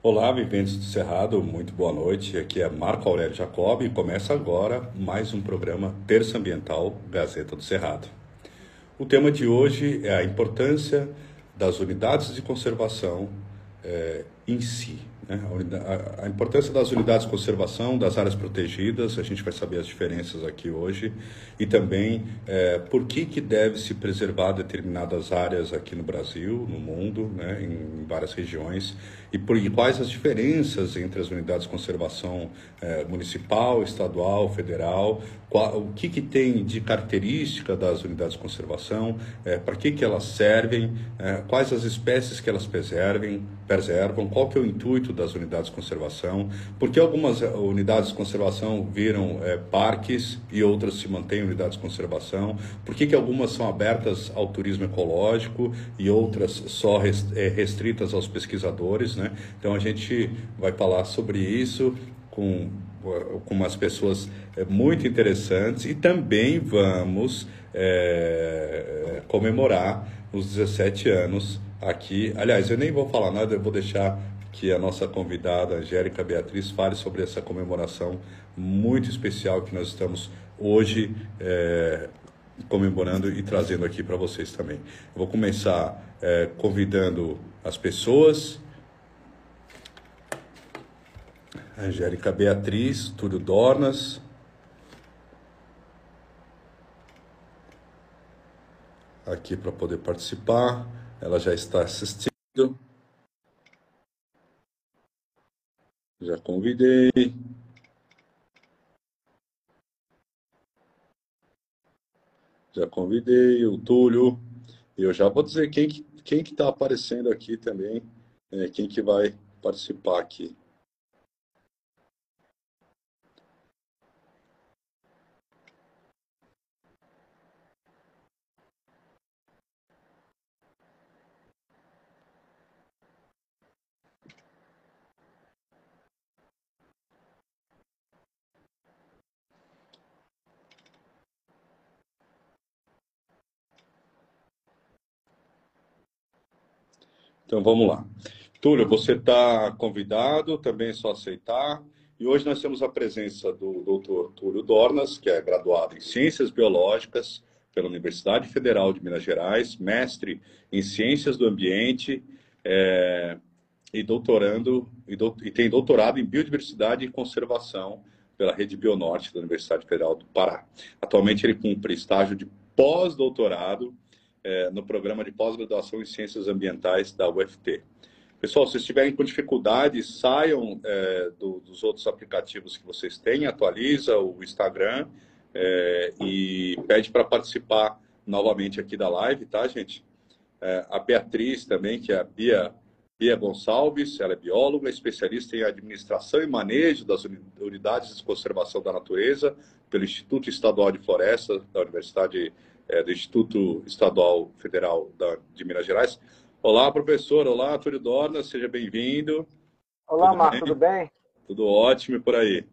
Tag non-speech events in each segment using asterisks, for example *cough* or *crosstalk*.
Olá, viventes do Cerrado, muito boa noite. Aqui é Marco Aurélio Jacob e começa agora mais um programa Terça Ambiental Gazeta do Cerrado. O tema de hoje é a importância das unidades de conservação é, em si. Né? A, a, importância das unidades de conservação, das áreas protegidas, a gente vai saber as diferenças aqui hoje, e também é, por que, que deve se preservar determinadas áreas aqui no Brasil, no mundo, né? em, em várias regiões, e, por, e quais as diferenças entre as unidades de conservação é, municipal, estadual, federal, qual, o que, que tem de característica das unidades de conservação, é, para que, que elas servem, é, quais as espécies que elas preservem, preservam, qual que é o intuito das unidades de conservação, por que algumas é, unidades de conservação viram é, parques e outras se mantêm unidades de conservação, por que, algumas são abertas ao turismo ecológico e outras só é, restritas aos pesquisadores, né? Então a gente vai falar sobre isso com, com umas pessoas muito interessantes e também vamos é, comemorar os 17 anos aqui. Aliás, eu nem vou falar nada, eu vou deixar que a nossa convidada, Angélica Beatriz, fale sobre essa comemoração muito especial que nós estamos hoje é, comemorando e trazendo aqui para vocês também. Eu vou começar é, convidando as pessoas Angélica Beatriz, Túlio Dornas. Aqui para poder participar. Ela já está assistindo. Já convidei. Já convidei o Túlio. Eu já vou dizer quem que quem que está aparecendo aqui também, é, quem que vai participar aqui. Então vamos lá. Túlio, você está convidado, também é só aceitar. E hoje nós temos a presença do doutor Túlio Dornas, que é graduado em Ciências Biológicas pela Universidade Federal de Minas Gerais, mestre em Ciências do Ambiente é, e doutorando e, do, e tem doutorado em Biodiversidade e Conservação pela Rede Bionorte da Universidade Federal do Pará. Atualmente ele cumpre estágio de pós-doutorado é, no programa de pós-graduação em Ciências Ambientais da UFT. Pessoal, se estiverem com dificuldade, saiam é, do, dos outros aplicativos que vocês têm, atualiza o Instagram é, e pede para participar novamente aqui da live, tá, gente? É, a Beatriz também, que é a Bia, Bia Gonçalves, ela é bióloga, especialista em administração e manejo das unidades de conservação da natureza pelo Instituto Estadual de Floresta da Universidade é, do Instituto Estadual Federal da, de Minas Gerais. Olá, professor. Olá, Túlio Dorna. Seja bem-vindo. Olá, Marco. Tudo bem? Tudo ótimo por aí.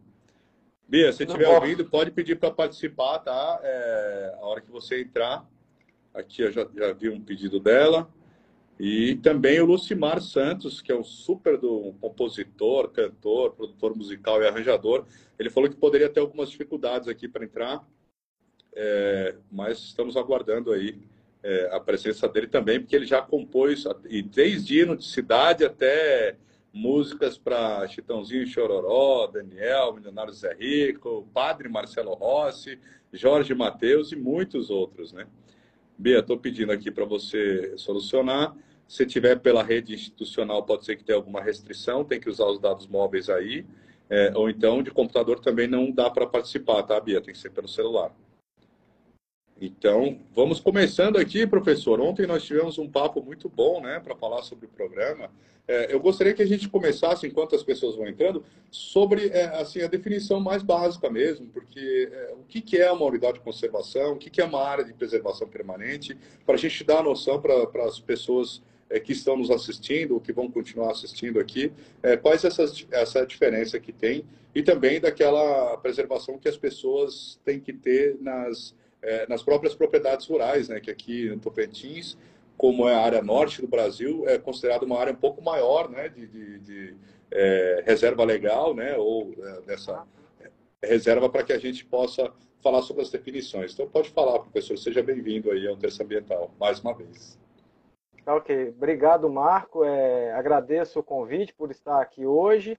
Bia, se estiver ouvindo, pode pedir para participar, tá? É, a hora que você entrar. Aqui eu já, já vi um pedido dela. E também o Lucimar Santos, que é um super do, um compositor, cantor, produtor musical e arranjador. Ele falou que poderia ter algumas dificuldades aqui para entrar é, mas estamos aguardando aí é, a presença dele também, porque ele já compôs, e desde hino de cidade até músicas para Chitãozinho Chororó, Daniel, Milionário Zé Rico, Padre Marcelo Rossi, Jorge Mateus e muitos outros, né? Bia, estou pedindo aqui para você solucionar. Se tiver pela rede institucional, pode ser que tenha alguma restrição, tem que usar os dados móveis aí. É, ou então, de computador também não dá para participar, tá, Bia? Tem que ser pelo celular. Então, vamos começando aqui, professor. Ontem nós tivemos um papo muito bom, né, para falar sobre o programa. É, eu gostaria que a gente começasse, enquanto as pessoas vão entrando, sobre é, assim a definição mais básica mesmo, porque é, o que, que é uma unidade de conservação, o que, que é uma área de preservação permanente, para a gente dar a noção para as pessoas é, que estão nos assistindo, ou que vão continuar assistindo aqui, é, quais essas, essa diferença que tem e também daquela preservação que as pessoas têm que ter nas é, nas próprias propriedades rurais, né? Que aqui no Tocantins, como é a área norte do Brasil, é considerada uma área um pouco maior, né, de, de, de é, reserva legal, né, ou é, dessa reserva para que a gente possa falar sobre as definições. Então, pode falar, professor. Seja bem-vindo aí ao Terça Ambiental, mais uma vez. Tá ok. Obrigado, Marco. É, agradeço o convite por estar aqui hoje.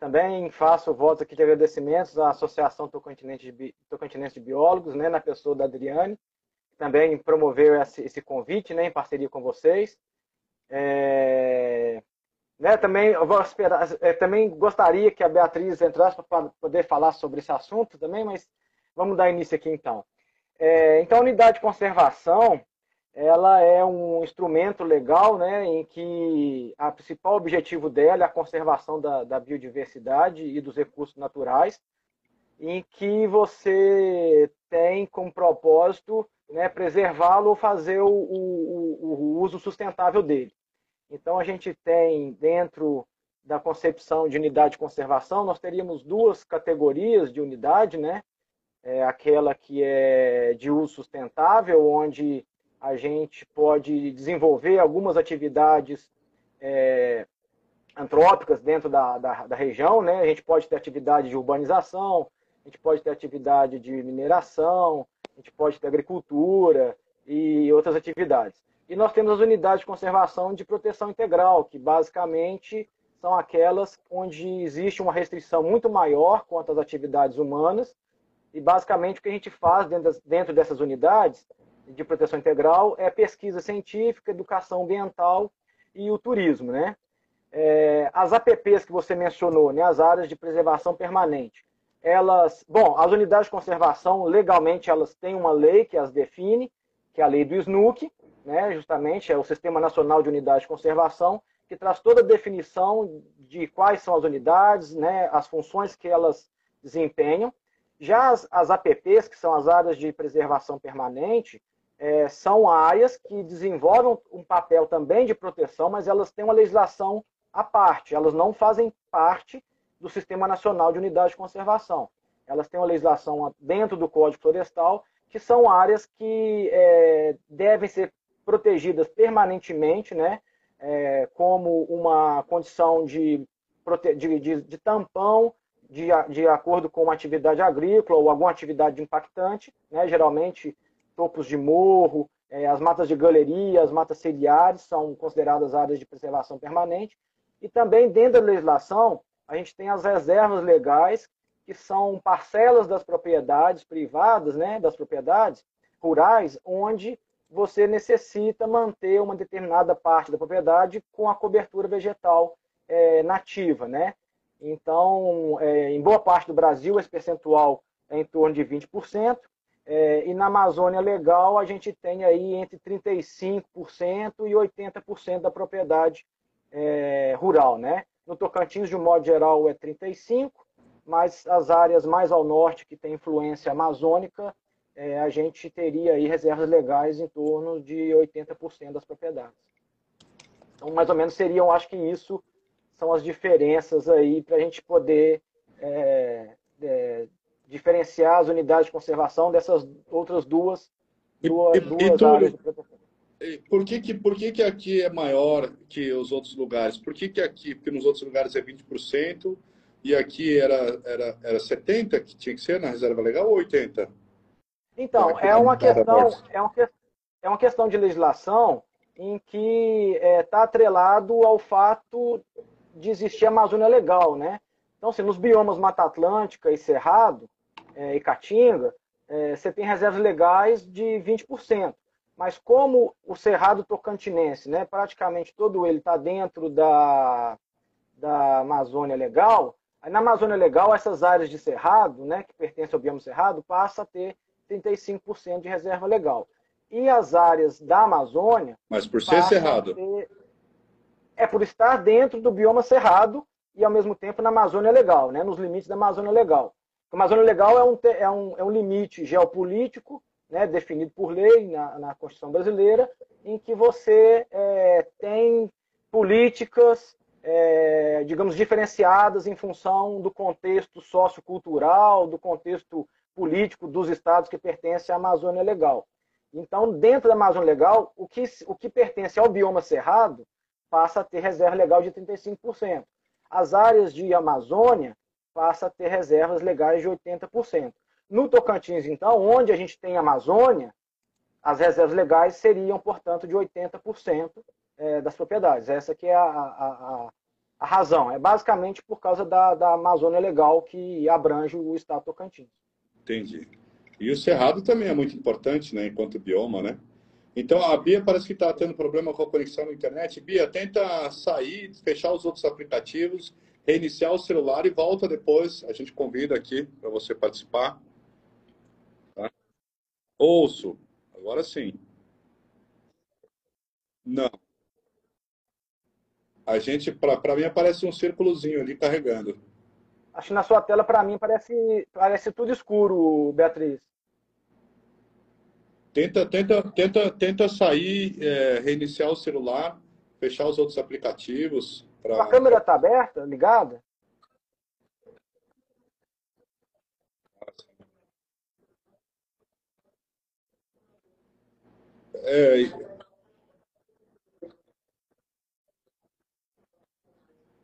Também faço votos aqui de agradecimentos à Associação Tocantinense de, Tocantinense de Biólogos, né, na pessoa da Adriane, que também promoveu esse, convite né, em parceria com vocês. É, né, também, esperar, é, também gostaria que a Beatriz entrasse para poder falar sobre esse assunto também, mas vamos dar início aqui então. É, então, a unidade de conservação ela é um instrumento legal, né, em que o principal objetivo dela é a conservação da, da biodiversidade e dos recursos naturais, em que você tem como propósito né, preservá-lo ou fazer o, o, o, uso sustentável dele. Então, a gente tem dentro da concepção de unidade de conservação, nós teríamos duas categorias de unidade, né? É aquela que é de uso sustentável, onde a gente pode desenvolver algumas atividades é, antrópicas dentro da, da, da, região, né? A gente pode ter atividade de urbanização, a gente pode ter atividade de mineração, a gente pode ter agricultura e outras atividades. E nós temos as unidades de conservação de proteção integral, que basicamente são aquelas onde existe uma restrição muito maior quanto às atividades humanas, e basicamente o que a gente faz dentro, dentro dessas unidades de proteção integral é pesquisa científica, educação ambiental e o turismo, né? É, as APPs que você mencionou, né, as áreas de preservação permanente, elas, bom, as unidades de conservação, legalmente, elas têm uma lei que as define, que é a lei do SNUC, né, justamente, é o Sistema Nacional de Unidades de Conservação, que traz toda a definição de quais são as unidades, né, as funções que elas desempenham. Já as, as APPs, que são as áreas de preservação permanente, é, são áreas que desenvolvem um papel também de proteção, mas elas têm uma legislação à parte, elas não fazem parte do Sistema Nacional de Unidade de Conservação. Elas têm uma legislação dentro do Código Florestal, que são áreas que é, devem ser protegidas permanentemente, né, é, como uma condição de, de, de, de tampão de, de acordo com uma atividade agrícola ou alguma atividade impactante, né, geralmente topos de morro, é, as matas de galeria, as matas ciliares são consideradas áreas de preservação permanente. E também, dentro da legislação, a gente tem as reservas legais, que são parcelas das propriedades privadas, né, das propriedades rurais, onde você necessita manter uma determinada parte da propriedade com a cobertura vegetal é, nativa, né? Então, é, em boa parte do Brasil, esse percentual é em torno de 20%, é, e na Amazônia Legal a gente tem aí entre 35% e 80% da propriedade é, rural, né? No Tocantins, de um modo geral, é 35%, mas as áreas mais ao norte, que tem influência amazônica, é, a gente teria aí reservas legais em torno de 80% das propriedades. Então, mais ou menos seriam, acho que isso são as diferenças aí para a gente poder é, é, diferenciar as unidades de conservação dessas outras duas, duas, e, duas e, áreas de proteção. Por que, que, por que, que aqui é maior que os outros lugares? Por que, que aqui, porque nos outros lugares é 20% e aqui era, era, era 70% que tinha que ser na reserva legal ou 80%? Então, é uma, questão, é, uma, é uma questão de legislação em que está é, tá atrelado ao fato de existir a Amazônia Legal, né? Então, assim, nos biomas Mata Atlântica e Cerrado, é, e Caatinga, é, você tem reservas legais de 20%. Mas como o Cerrado Tocantinense, né, praticamente todo ele está dentro da, da Amazônia Legal, aí na Amazônia Legal, essas áreas de Cerrado, né, que pertencem ao bioma Cerrado, passa a ter 35% de reserva legal. E as áreas da Amazônia... Mas por ser Cerrado. Ter, é por estar dentro do bioma Cerrado e, ao mesmo tempo, na Amazônia Legal, né, nos limites da Amazônia Legal. A Amazônia Legal é um, é um, é um limite geopolítico, né, definido por lei na, na Constituição brasileira, em que você é, tem políticas, é, digamos, diferenciadas em função do contexto sociocultural, do contexto político dos estados que pertencem à Amazônia Legal. Então, dentro da Amazônia Legal, o que, o que pertence ao bioma cerrado passa a ter reserva legal de 35%. As áreas de Amazônia passa a ter reservas legais de 80%. No Tocantins, então, onde a gente tem Amazônia, as reservas legais seriam, portanto, de 80% é, das propriedades. Essa que é a, a, a, razão. É basicamente por causa da, da Amazônia Legal que abrange o estado Tocantins. Entendi. E o Cerrado também é muito importante, né, enquanto bioma, né? Então, a Bia parece que está tendo problema com a conexão na internet. Bia, tenta sair, fechar os outros aplicativos, reiniciar o celular e volta depois. A gente convida aqui para você participar. Tá? Ouço. Agora sim. Não. A gente, para mim, aparece um círculozinho ali carregando. Acho que na sua tela, para mim, parece, parece tudo escuro, Beatriz. Tenta, tenta, tenta, tenta sair, é, reiniciar o celular, fechar os outros aplicativos. Pra... A câmera está aberta, ligada? É,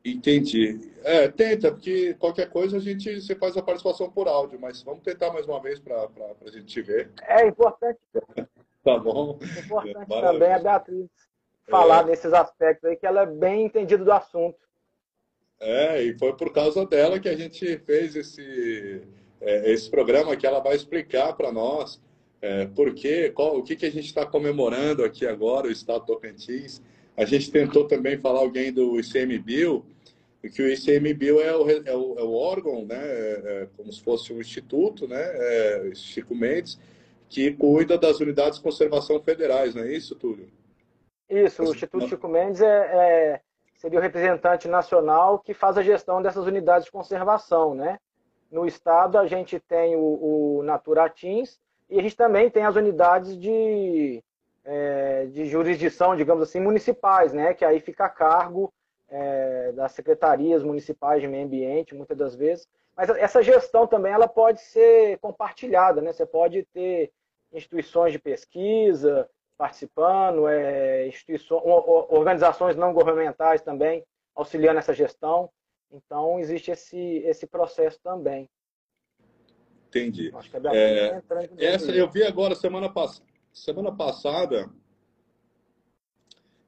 entendi. É, tenta, porque qualquer coisa a gente você faz a participação por áudio, mas vamos tentar mais uma vez para a gente te ver. É importante. *laughs* tá bom. É importante também a Beatriz falar é. nesses aspectos aí, que ela é bem entendida do assunto. É, e foi por causa dela que a gente fez esse, é, esse programa que ela vai explicar para nós é, por quê, qual, o que, que a gente está comemorando aqui agora, o Estado Tocantins. A gente tentou também falar alguém do ICMBio, que o ICMBio é o, é o, é o órgão, né, é, é, como se fosse um instituto, né, é, Chico Mendes, que cuida das unidades de conservação federais, não é isso, Túlio? Isso, o Instituto Chico Mendes é, é, seria o representante nacional que faz a gestão dessas unidades de conservação, né? No estado a gente tem o, o Naturatins e a gente também tem as unidades de, é, de jurisdição, digamos assim, municipais, né? Que aí fica a cargo é, das secretarias municipais de meio ambiente, muitas das vezes. Mas essa gestão também ela pode ser compartilhada, né? Você pode ter instituições de pesquisa participando, é, instituições, organizações não governamentais também auxiliando essa gestão. Então existe esse esse processo também. Entendi. Acho que a é, essa eu vi agora semana, pass semana passada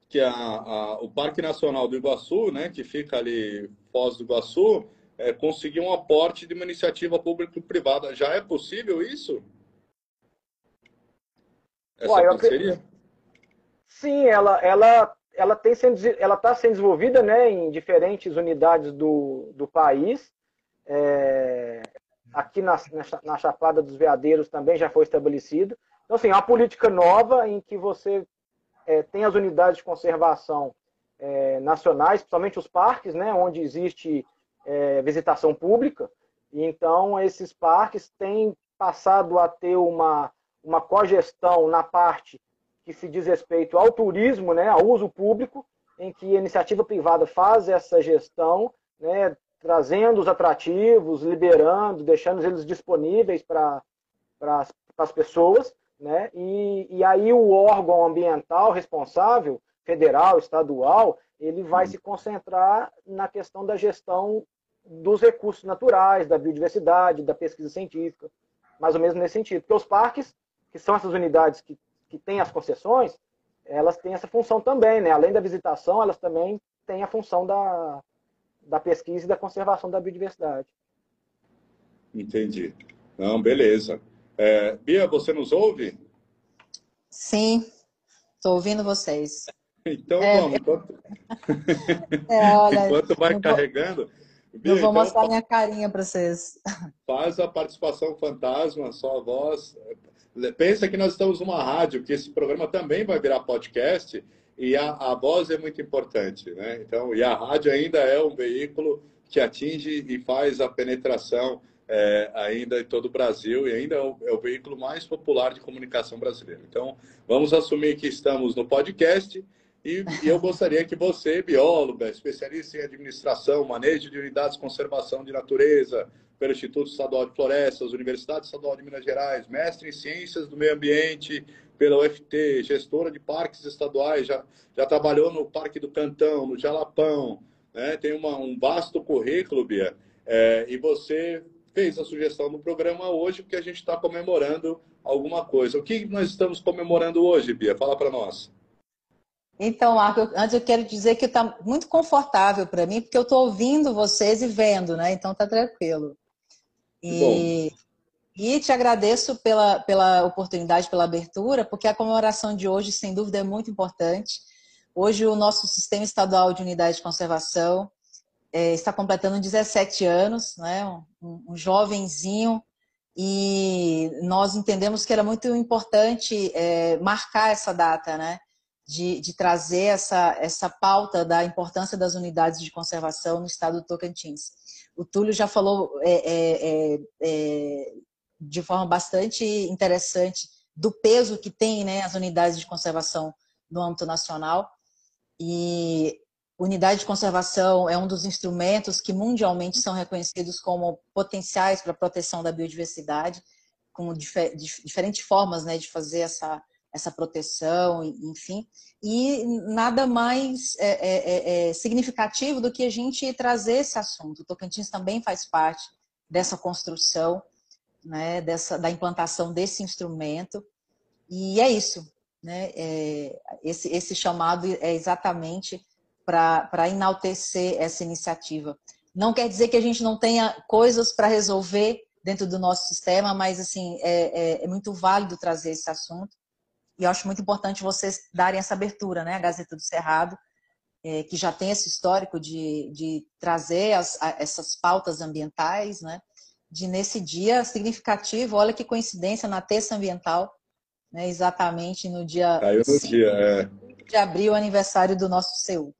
que a, a, o Parque Nacional do Iguaçu, né, que fica ali Foz do Iguaçu, é, conseguiu um aporte de uma iniciativa público-privada. Já é possível isso? Essa Uai, parceria? Sim, ela, ela, ela tem sendo, ela está sendo desenvolvida, né, em diferentes unidades do, do país. É, aqui na, na Chapada dos Veadeiros também já foi estabelecido. Então, assim, é uma política nova em que você é, tem as unidades de conservação é, nacionais, principalmente os parques, né, onde existe é, visitação pública. E, então, esses parques têm passado a ter uma, uma cogestão na parte que se diz respeito ao turismo, né, ao uso público, em que a iniciativa privada faz essa gestão, né, trazendo os atrativos, liberando, deixando eles disponíveis para as pessoas, né? E, e aí o órgão ambiental responsável, federal, estadual, ele vai se concentrar na questão da gestão dos recursos naturais, da biodiversidade, da pesquisa científica, mais ou menos nesse sentido. Porque os parques, que são essas unidades que, que têm as concessões, elas têm essa função também, né? Além da visitação, elas também têm a função da, da pesquisa e da conservação da biodiversidade. Entendi. Não, beleza. É, Bia, você nos ouve? Sim, estou ouvindo vocês. Então é, vamos, enquanto, *laughs* é, olha, enquanto vai não carregando. Vou, Bia, não vou então, mostrar minha carinha para vocês. Faz a participação fantasma, só a voz. Pensa que nós estamos numa rádio, que esse programa também vai virar podcast e a, a voz é muito importante, né? Então, e a rádio ainda é um veículo que atinge e faz a penetração é, ainda em todo o Brasil e ainda é o, é o, veículo mais popular de comunicação brasileiro. Então, vamos assumir que estamos no podcast e, e eu gostaria que você, bióloga, especialista em administração, manejo de unidades de conservação de natureza, pelo Instituto Estadual de Florestas, Universidade Estadual de Minas Gerais, mestre em Ciências do Meio Ambiente, pela UFT, gestora de parques estaduais, já, já trabalhou no Parque do Cantão, no Jalapão, né? tem uma, um vasto currículo, Bia, é, e você fez a sugestão do programa hoje porque a gente está comemorando alguma coisa. O que nós estamos comemorando hoje, Bia? Fala para nós. Então, Marco, antes eu quero dizer que está muito confortável para mim, porque eu estou ouvindo vocês e vendo, né? Então tá tranquilo. E, e te agradeço pela, pela oportunidade, pela abertura, porque a comemoração de hoje, sem dúvida, é muito importante. Hoje o nosso Sistema Estadual de Unidade de Conservação é, está completando 17 anos, né? um, um jovenzinho, e nós entendemos que era muito importante é, marcar essa data, né? de, de, trazer essa, essa pauta da importância das unidades de conservação no estado do Tocantins. O Túlio já falou é, é, é, é, de forma bastante interessante do peso que tem né, as unidades de conservação no âmbito nacional. E unidade de conservação é um dos instrumentos que mundialmente são reconhecidos como potenciais para a proteção da biodiversidade, com difer diferentes formas né, de fazer essa, essa proteção, enfim. E nada mais é, é, é, é, significativo do que a gente trazer esse assunto. O Tocantins também faz parte dessa construção, né, dessa, da implantação desse instrumento. E é isso. Né? É, esse, esse chamado é exatamente para enaltecer essa iniciativa. Não quer dizer que a gente não tenha coisas para resolver dentro do nosso sistema, mas assim é, é, é muito válido trazer esse assunto e eu acho muito importante vocês darem essa abertura, né? A Gazeta do Cerrado, é, que já tem esse histórico de, de trazer as, a, essas pautas ambientais, né? De nesse dia significativo, olha que coincidência, na terça ambiental, né? exatamente no dia, Caiu no dia é. de abril, aniversário do nosso CEU.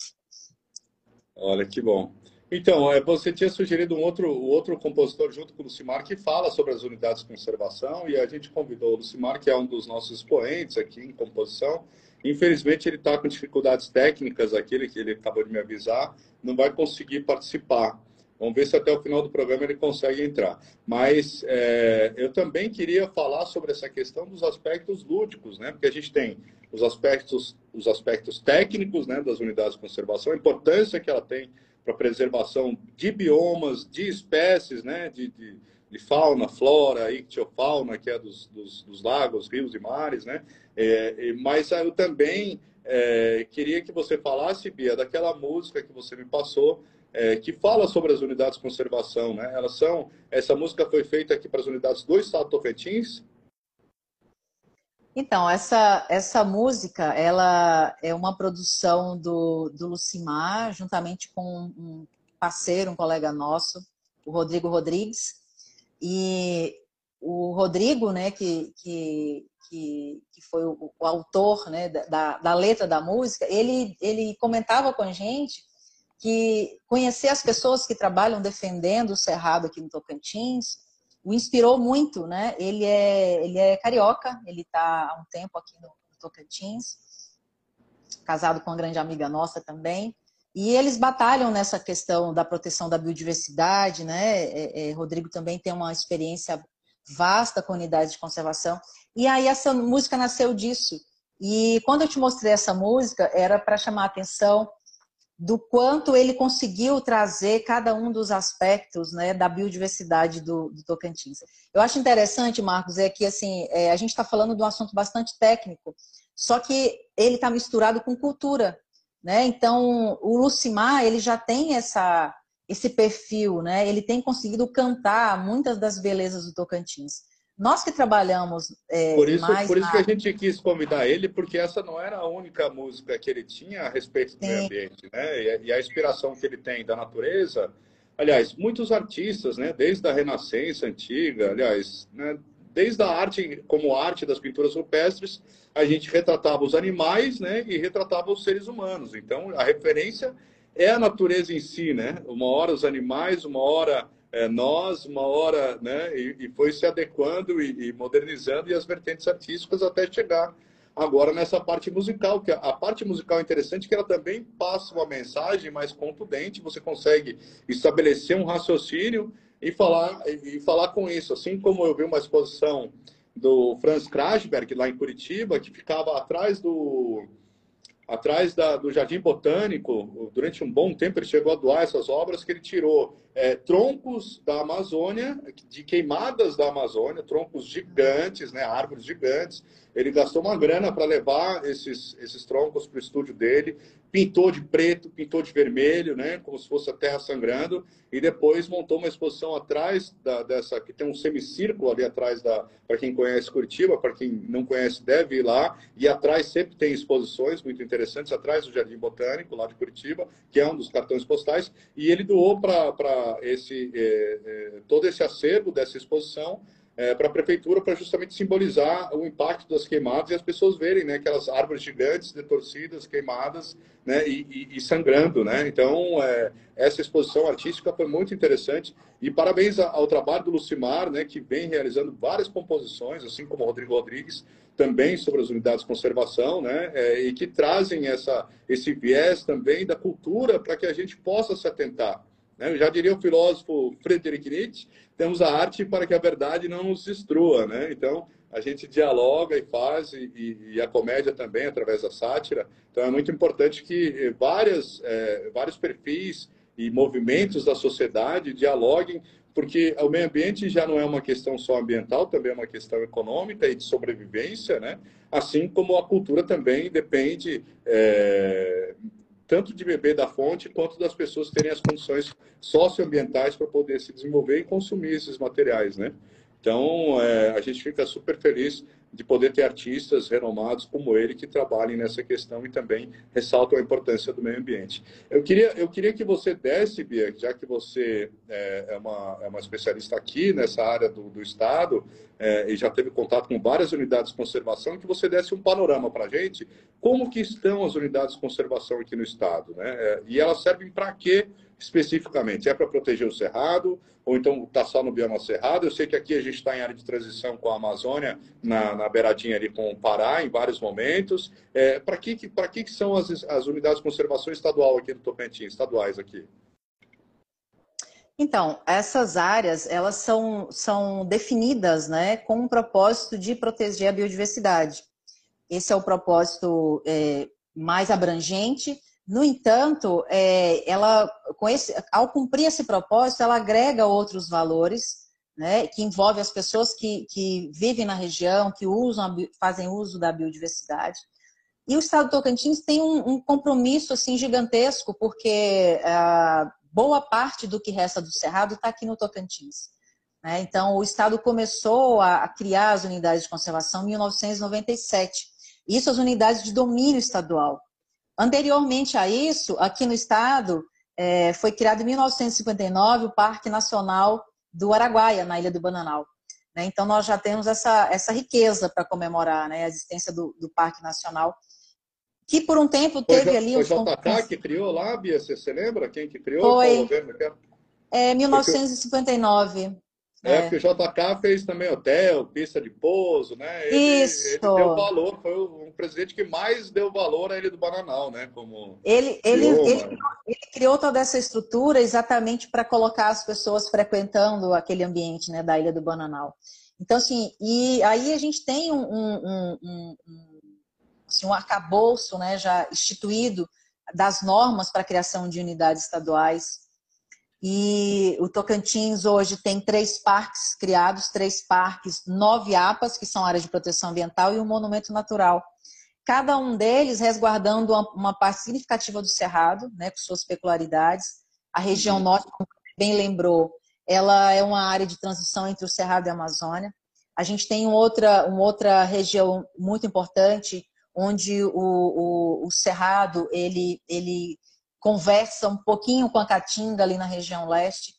Olha que bom. Então, é, você tinha sugerido um outro, outro compositor junto com o Lucimar que fala sobre as unidades de conservação e a gente convidou o Lucimar, que é um dos nossos expoentes aqui em composição. Infelizmente, ele está com dificuldades técnicas aqui, ele, acabou de me avisar, não vai conseguir participar. Vamos ver se até o final do programa ele consegue entrar. Mas é, eu também queria falar sobre essa questão dos aspectos lúdicos, né? Porque a gente tem os aspectos, os aspectos técnicos né, das unidades de conservação, a importância que ela tem para preservação de biomas, de espécies, né, de, de, de fauna, flora, ictiofauna, que é dos, dos, dos, lagos, rios e mares, né? É, mas eu também é, queria que você falasse, Bia, daquela música que você me passou, é, que fala sobre as unidades de conservação, né? Elas são, essa música foi feita aqui para as unidades do Estado Tocantins, então, essa, essa música, ela é uma produção do, do Lucimar, juntamente com um parceiro, um colega nosso, o Rodrigo Rodrigues. E o Rodrigo, né, que, que, que, que foi o, o, autor né, da, da letra da música, ele, ele comentava com a gente que conhecer as pessoas que trabalham defendendo o Cerrado aqui no Tocantins, o inspirou muito, né? Ele é, ele é carioca, ele está há um tempo aqui no, Tocantins, casado com uma grande amiga nossa também. E eles batalham nessa questão da proteção da biodiversidade, né? É, é, Rodrigo também tem uma experiência vasta com unidades de conservação. E aí essa música nasceu disso. E quando eu te mostrei essa música, era para chamar a atenção do quanto ele conseguiu trazer cada um dos aspectos né, da biodiversidade do, do, Tocantins. Eu acho interessante, Marcos, é que assim, é, a gente está falando de um assunto bastante técnico, só que ele está misturado com cultura. Né? Então, o Lucimar ele já tem essa, esse perfil, né? ele tem conseguido cantar muitas das belezas do Tocantins. Nós que trabalhamos é, por isso, mais por isso na... que a gente quis convidar ele, porque essa não era a única música que ele tinha a respeito do Sim. meio ambiente, né? E a inspiração que ele tem da natureza. Aliás, muitos artistas, né? Desde a Renascença antiga, aliás, né? Desde a arte, como arte das pinturas rupestres, a gente retratava os animais, né? E retratava os seres humanos. Então, a referência é a natureza em si, né? Uma hora os animais, uma hora é, nós, uma hora, né, e, e foi se adequando e, e, modernizando e as vertentes artísticas até chegar agora nessa parte musical, que a, a parte musical é interessante que ela também passa uma mensagem mais contundente, você consegue estabelecer um raciocínio e falar, e, e falar com isso, assim como eu vi uma exposição do Franz Krasberg, lá em Curitiba, que ficava atrás do, atrás da, do Jardim Botânico, durante um bom tempo ele chegou a doar essas obras que ele tirou é, troncos da Amazônia, de queimadas da Amazônia, troncos gigantes, né, árvores gigantes. Ele gastou uma grana para levar esses, esses troncos para o estúdio dele, pintou de preto, pintou de vermelho, né, como se fosse a terra sangrando, e depois montou uma exposição atrás da, dessa, que tem um semicírculo ali atrás da, para quem conhece Curitiba, para quem não conhece deve ir lá, e atrás sempre tem exposições muito interessantes, atrás do Jardim Botânico, lá de Curitiba, que é um dos cartões postais, e ele doou para esse é, é, todo esse acervo dessa exposição é, para a prefeitura para justamente simbolizar o impacto das queimadas e as pessoas verem né, aquelas árvores gigantes, detorcidas, queimadas né, e, e, e sangrando. Né? Então, é, essa exposição artística foi muito interessante e parabéns ao trabalho do Lucimar, né, que vem realizando várias composições, assim como o Rodrigo Rodrigues, também sobre as unidades de conservação, né, é, e que trazem essa, esse viés também da cultura para que a gente possa se atentar. Né? Já diria o filósofo Friedrich Nietzsche, temos a arte para que a verdade não nos destrua. Né? Então, a gente dialoga e faz, e, e, a comédia também, através da sátira. Então, é muito importante que várias, é, vários perfis e movimentos da sociedade dialoguem, porque o meio ambiente já não é uma questão só ambiental, também é uma questão econômica e de sobrevivência, né? assim como a cultura também depende é, tanto de beber da fonte quanto das pessoas terem as condições socioambientais para poder se desenvolver e consumir esses materiais, né? Então, é, a gente fica super feliz de poder ter artistas renomados como ele que trabalhem nessa questão e também ressaltam a importância do meio ambiente. Eu queria, eu queria que você desse, Bia, já que você é, é uma, é uma especialista aqui nessa área do, do Estado é, e já teve contato com várias unidades de conservação, que você desse um panorama para a gente, como que estão as unidades de conservação aqui no Estado, né? É, e elas servem para quê? Especificamente? É para proteger o cerrado ou então está só no bioma cerrado? Eu sei que aqui a gente está em área de transição com a Amazônia, na, na beiradinha ali com o Pará, em vários momentos. É, para que, que, que são as, as unidades de conservação estadual aqui do Tocantins, estaduais aqui? Então, essas áreas, elas são, são definidas né, com o propósito de proteger a biodiversidade. Esse é o propósito é, mais abrangente, no entanto, é, ela, esse, ao cumprir esse propósito, ela agrega outros valores, né, que envolve as pessoas que, que vivem na região, que usam, fazem uso da biodiversidade. E o Estado do Tocantins tem um, um compromisso assim gigantesco, porque a, boa parte do que resta do Cerrado está aqui no Tocantins. Né? Então, o Estado começou a, a criar as unidades de conservação em 1997. Isso as unidades de domínio estadual. Anteriormente a isso, aqui no estado, é, foi criado em 1959 o Parque Nacional do Araguaia, na Ilha do Bananal. Né? Então, nós já temos essa, essa riqueza para comemorar né, a existência do, do, Parque Nacional, que por um tempo teve foi, ali... Foi o JK que criou lá, Bia? Você, você lembra quem que criou? Foi. É, 1959. É, porque o JK fez também hotel, pista de pouso, né? Ele, Isso. Ele deu valor, foi um presidente que mais deu valor a ele do Bananal, né? Como ele, ele, ele, ele criou toda essa estrutura exatamente para colocar as pessoas frequentando aquele ambiente né, da Ilha do Bananal. Então, assim, e aí a gente tem um, um, um, um, assim, um arcabouço né, já instituído das normas para a criação de unidades estaduais e o Tocantins hoje tem três parques criados, três parques, nove APAs, que são áreas de proteção ambiental, e um monumento natural. Cada um deles resguardando uma, parte significativa do Cerrado, né, com suas peculiaridades. A região uhum. norte, como bem lembrou, ela é uma área de transição entre o Cerrado e a Amazônia. A gente tem outra, uma outra região muito importante, onde o, o, o Cerrado ele, ele conversa um pouquinho com a Caatinga ali na região leste.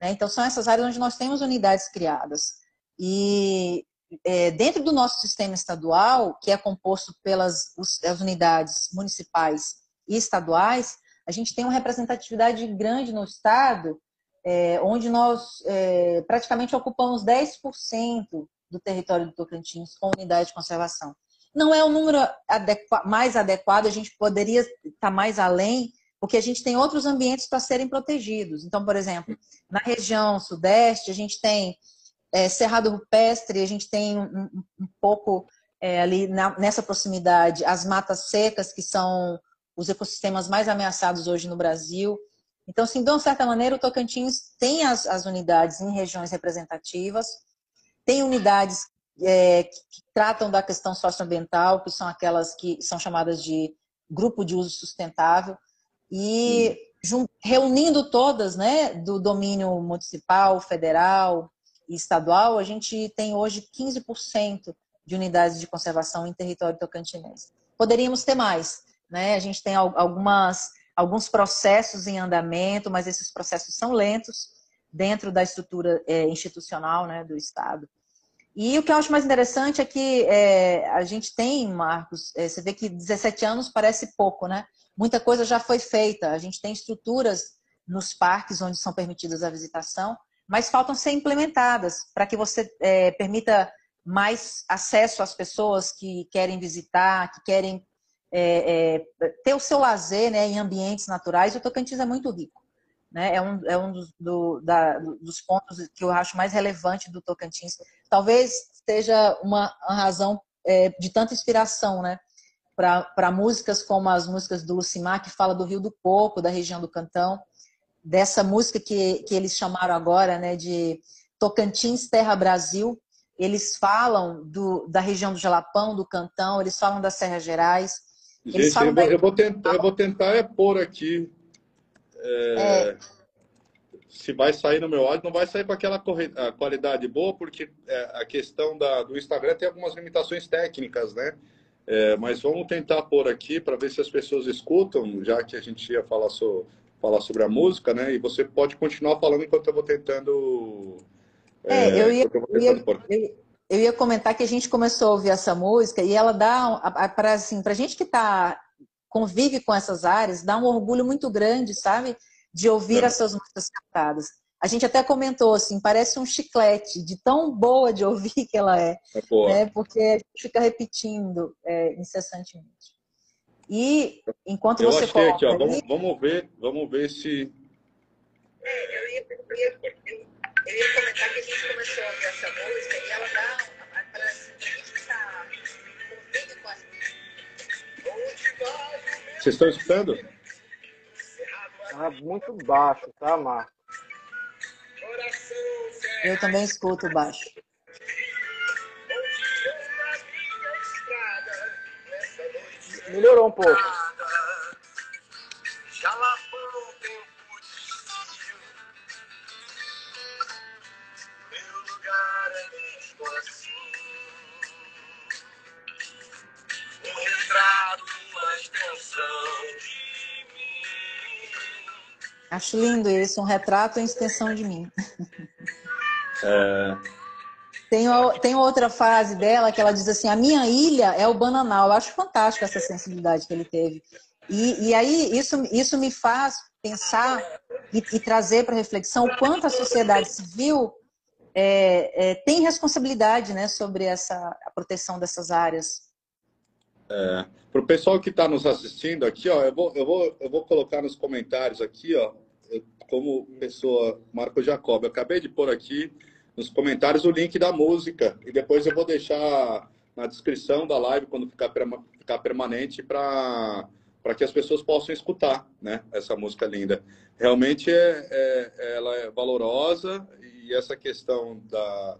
Né? Então, são essas áreas onde nós temos unidades criadas. E é, dentro do nosso sistema estadual, que é composto pelas as unidades municipais e estaduais, a gente tem uma representatividade grande no estado, é, onde nós é, praticamente ocupamos 10% do território do Tocantins com unidade de conservação. Não é o número adequa mais adequado, a gente poderia estar mais além, porque a gente tem outros ambientes para serem protegidos. Então, por exemplo, na região sudeste, a gente tem é, Cerrado Rupestre, a gente tem um, um pouco é, ali na, nessa proximidade as matas secas, que são os ecossistemas mais ameaçados hoje no Brasil. Então, assim, de uma certa maneira, o Tocantins tem as, as unidades em regiões representativas, tem unidades é, que, tratam da questão socioambiental, que são aquelas que são chamadas de grupo de uso sustentável, e reunindo todas, né, do domínio municipal, federal e estadual, a gente tem hoje 15% de unidades de conservação em território tocantinense. Poderíamos ter mais, né? A gente tem algumas, alguns processos em andamento, mas esses processos são lentos dentro da estrutura é, institucional né, do Estado. E o que eu acho mais interessante é que é, a gente tem, Marcos, é, você vê que 17 anos parece pouco, né? Muita coisa já foi feita. A gente tem estruturas nos parques onde são permitidas a visitação, mas faltam ser implementadas para que você é, permita mais acesso às pessoas que querem visitar, que querem é, é, ter o seu lazer né, em ambientes naturais. O Tocantins é muito rico. Né? É um, é um dos, do, da, dos pontos que eu acho mais relevante do Tocantins. Talvez seja uma, razão é, de tanta inspiração né? Para músicas como as músicas do Lucimar, que fala do Rio do Coco, da região do Cantão, dessa música que, que eles chamaram agora né, de Tocantins Terra Brasil, eles falam do, da região do Jalapão, do Cantão, eles falam das Serras Gerais. Gente, eu, da... eu, vou tentar, eu vou tentar é pôr aqui. É, é... Se vai sair no meu áudio, não vai sair com aquela qualidade boa, porque é, a questão da, do Instagram tem algumas limitações técnicas, né? É, mas vamos tentar pôr aqui para ver se as pessoas escutam, já que a gente ia falar, so, falar sobre a música, né? E você pode continuar falando enquanto eu vou tentando é, é, eu, ia, eu, ia, eu, eu, ia comentar que a gente começou a ouvir essa música e ela dá, para assim, a gente que tá, convive com essas áreas, dá um orgulho muito grande, sabe? De ouvir é. essas músicas cantadas. A gente até comentou assim, parece um chiclete, de tão boa de ouvir que ela é. é boa. Né? Porque a gente fica repetindo é, incessantemente. E enquanto eu você achei aqui, ó, vamos, vamos ver, vamos ver se. É, eu ia, eu ia, eu ia comentar que a gente começou a ouvir essa música e ela dá para assim, a gente está convive com as Vocês estão escutando? Tá muito baixo, tá, Marco? Eu também escuto baixo. Melhorou um pouco. Acho lindo isso, um retrato em extensão de mim. *laughs* É... Tem, tem outra frase dela que ela diz assim: a minha ilha é o bananal. Eu acho fantástico essa sensibilidade que ele teve. E, e aí isso, isso me faz pensar e, e trazer para reflexão o quanto a sociedade civil é, é, tem responsabilidade né, sobre essa, a proteção dessas áreas. É, para o pessoal que está nos assistindo aqui, ó, eu, vou, eu, vou, eu vou colocar nos comentários aqui, ó, como pessoa, Marco Jacob, eu acabei de pôr aqui nos comentários o link da música e depois eu vou deixar na descrição da live quando ficar, ficar permanente para para que as pessoas possam escutar, né? Essa música linda. Realmente é, é, ela é valorosa e essa questão da,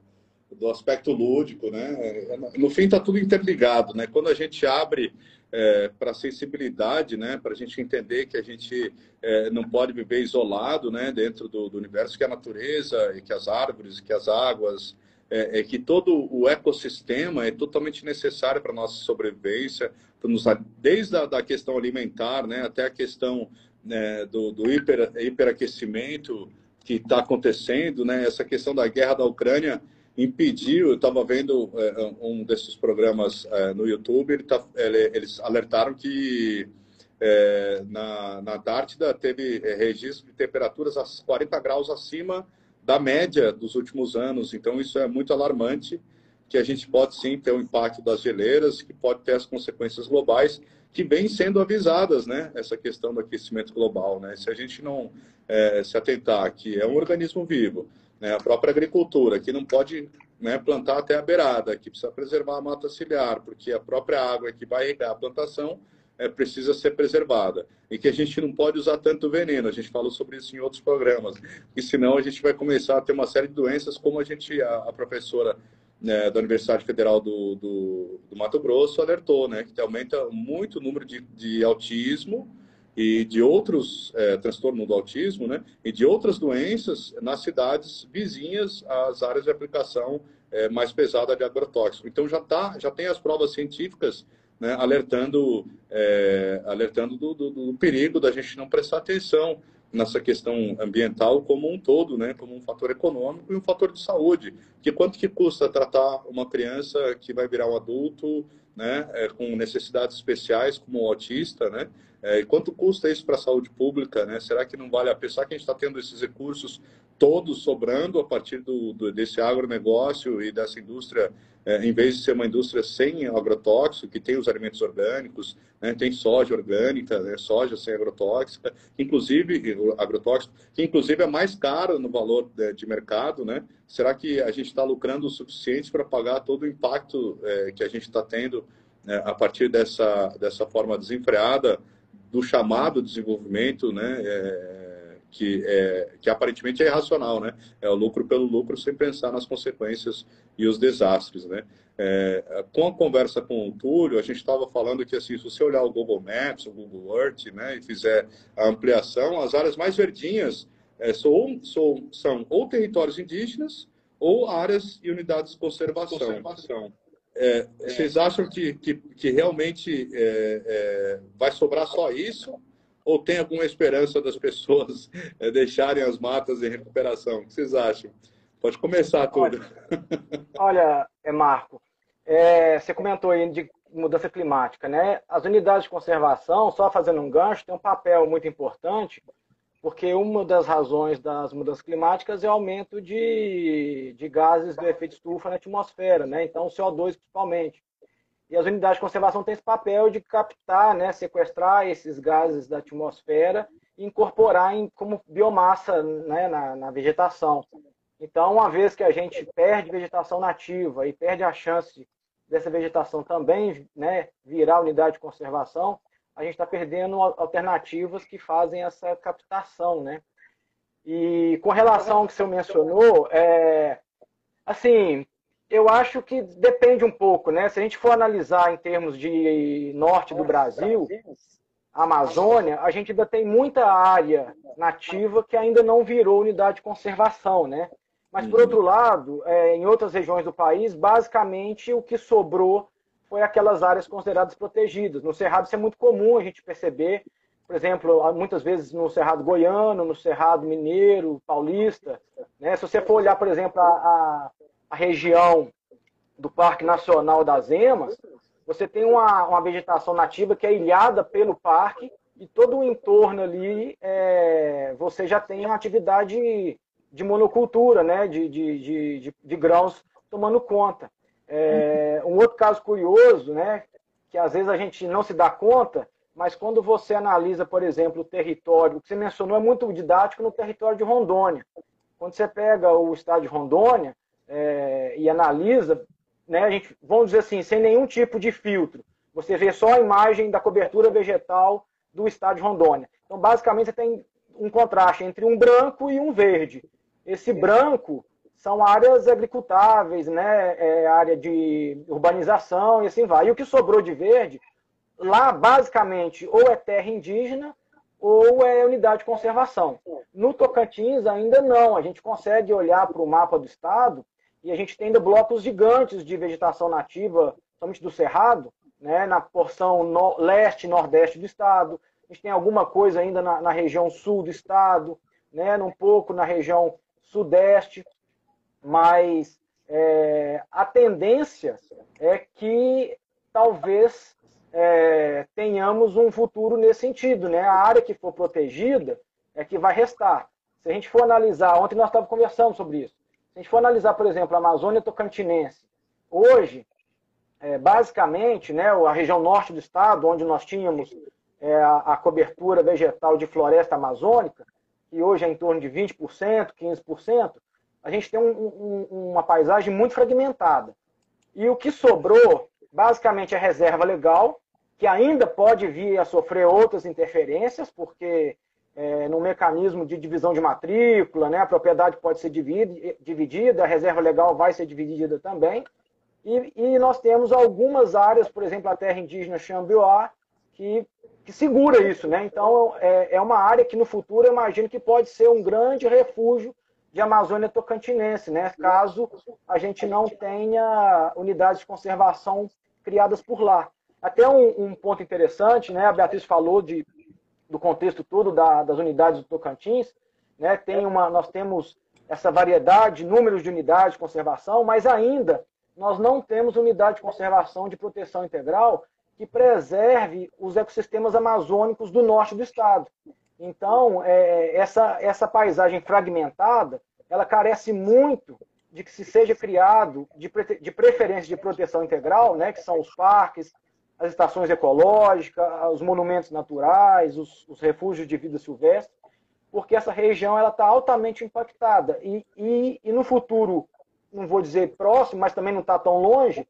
do aspecto lúdico, né? No fim está tudo interligado, né? Quando a gente abre é, para sensibilidade, né, para a gente entender que a gente é, não pode viver isolado né, dentro do, do, universo, que a natureza, e que as árvores, que as águas, é, é que todo o ecossistema é totalmente necessário para nossa sobrevivência, nos, desde a da questão alimentar né, até a questão né, do, do hiper, hiperaquecimento que está acontecendo, né, essa questão da guerra da Ucrânia, impediu, eu estava vendo é, um desses programas é, no YouTube, ele tá, ele, eles alertaram que é, na, na Antártida teve registro de temperaturas a 40 graus acima da média dos últimos anos, então isso é muito alarmante, que a gente pode sim ter o um impacto das geleiras, que pode ter as consequências globais, que vêm sendo avisadas, né, essa questão do aquecimento global, né, se a gente não é, se atentar que é um organismo vivo, né? a própria agricultura, que não pode né, plantar até a beirada, que precisa preservar a mata ciliar, porque a própria água que vai regar a plantação é, precisa ser preservada. E que a gente não pode usar tanto veneno, a gente falou sobre isso em outros programas, e senão a gente vai começar a ter uma série de doenças, como a gente, a, a professora né, da Universidade Federal do, do, do, Mato Grosso alertou, né, que aumenta muito o número de, de autismo e de outros é, transtornos do autismo, né, e de outras doenças nas cidades vizinhas às áreas de aplicação é, mais pesada de agrotóxico. Então já tá, já tem as provas científicas né, alertando, é, alertando do, do, do, perigo da gente não prestar atenção nessa questão ambiental como um todo, né, como um fator econômico e um fator de saúde. Que quanto que custa tratar uma criança que vai virar um adulto, né, com necessidades especiais, como o autista, né? É, e quanto custa isso para a saúde pública, né? Será que não vale a pensar que a gente está tendo esses recursos todos sobrando a partir do, do desse agronegócio e dessa indústria é, em vez de ser uma indústria sem agrotóxico, que tem os alimentos orgânicos, né, tem soja orgânica, né, soja sem agrotóxica, inclusive agrotóxico, que inclusive é mais caro no valor de, de mercado, né? Será que a gente está lucrando o suficiente para pagar todo o impacto é, que a gente está tendo é, a partir dessa, dessa forma desenfreada do chamado desenvolvimento, né? É, que, é, que aparentemente é irracional, né? É o lucro pelo lucro sem pensar nas consequências e os desastres, né? É, com a conversa com o Túlio, a gente estava falando que assim, se você olhar o Google Maps, o Google Earth, né, e fizer a ampliação, as áreas mais verdinhas é, são, são, são ou territórios indígenas ou áreas e unidades de conservação. conservação. É, vocês acham que, que, que realmente é, é, vai sobrar só isso? ou tem alguma esperança das pessoas *laughs* é, deixarem as matas em recuperação? O que vocês acham? Pode começar tudo. Olha, olha é Marco, é, você comentou aí de mudança climática, né? As unidades de conservação, só fazendo um gancho, tem um papel muito importante, porque uma das razões das mudanças climáticas é o aumento de, de gases do efeito estufa na atmosfera, né? Então, o CO2 principalmente. E as unidades de conservação têm esse papel de captar, né, sequestrar esses gases da atmosfera e incorporar em, como biomassa né, na, na vegetação. Então, uma vez que a gente perde vegetação nativa e perde a chance dessa vegetação também né, virar unidade de conservação, a gente está perdendo alternativas que fazem essa captação. Né? E com relação ao que você mencionou, é, assim, eu acho que depende um pouco, né? Se a gente for analisar em termos de norte do Brasil, Amazônia, a gente ainda tem muita área nativa que ainda não virou unidade de conservação, né? Mas, por uhum. outro lado, é, em outras regiões do país, basicamente o que sobrou foi aquelas áreas consideradas protegidas. No Cerrado isso é muito comum a gente perceber, por exemplo, muitas vezes no Cerrado Goiano, no Cerrado Mineiro, Paulista. Né? Se você for olhar, por exemplo, a, a a região do Parque Nacional das Emas, você tem uma, uma vegetação nativa que é ilhada pelo parque e todo o entorno ali é, você já tem uma atividade de monocultura, né, de, de, de, de grãos tomando conta. É, um outro caso curioso, né, que às vezes a gente não se dá conta, mas quando você analisa, por exemplo, o território, o que você mencionou é muito didático no território de Rondônia. Quando você pega o estado de Rondônia, é, e analisa, né, a gente, vamos dizer assim, sem nenhum tipo de filtro. Você vê só a imagem da cobertura vegetal do estado de Rondônia. Então, basicamente, você tem um contraste entre um branco e um verde. Esse branco são áreas agricultáveis, né, é, área de urbanização e assim vai. E o que sobrou de verde, lá, basicamente, ou é terra indígena ou é unidade de conservação. No Tocantins, ainda não. A gente consegue olhar para o mapa do estado e a gente tem ainda blocos gigantes de vegetação nativa, somente do Cerrado, né, na porção no, leste e nordeste do estado. A gente tem alguma coisa ainda na, na região sul do estado, né, um pouco na região sudeste, mas é, a tendência é que talvez é, tenhamos um futuro nesse sentido. Né? A área que for protegida é que vai restar. Se a gente for analisar, ontem nós estávamos conversando sobre isso, se a gente for analisar, por exemplo, a Amazônia Tocantinense, hoje, é, basicamente, né, a região norte do estado, onde nós tínhamos é, a, cobertura vegetal de floresta amazônica, que hoje é em torno de 20%, 15%, a gente tem um, um, uma paisagem muito fragmentada. E o que sobrou, basicamente, é reserva legal, que ainda pode vir a sofrer outras interferências, porque é, no mecanismo de divisão de matrícula, né, a propriedade pode ser dividida, a reserva legal vai ser dividida também. E, e nós temos algumas áreas, por exemplo, a terra indígena Xambioá, que, que segura isso. Né? Então, é, é uma área que no futuro eu imagino que pode ser um grande refúgio de Amazônia Tocantinense, né? caso a gente não tenha unidades de conservação criadas por lá. Até um, um ponto interessante, né? a Beatriz falou de, do contexto todo da, das unidades do Tocantins, né? Tem uma, nós temos essa variedade, números de unidades de conservação, mas ainda nós não temos unidade de conservação de proteção integral que preserve os ecossistemas amazônicos do norte do estado. Então, é, essa, essa paisagem fragmentada, ela carece muito de que se seja criado, de, de preferência de proteção integral, né, que são os parques, as estações ecológicas, os monumentos naturais, os, os refúgios de vida silvestre, porque essa região está altamente impactada. E, e, e, no futuro, não vou dizer próximo, mas também não está tão longe,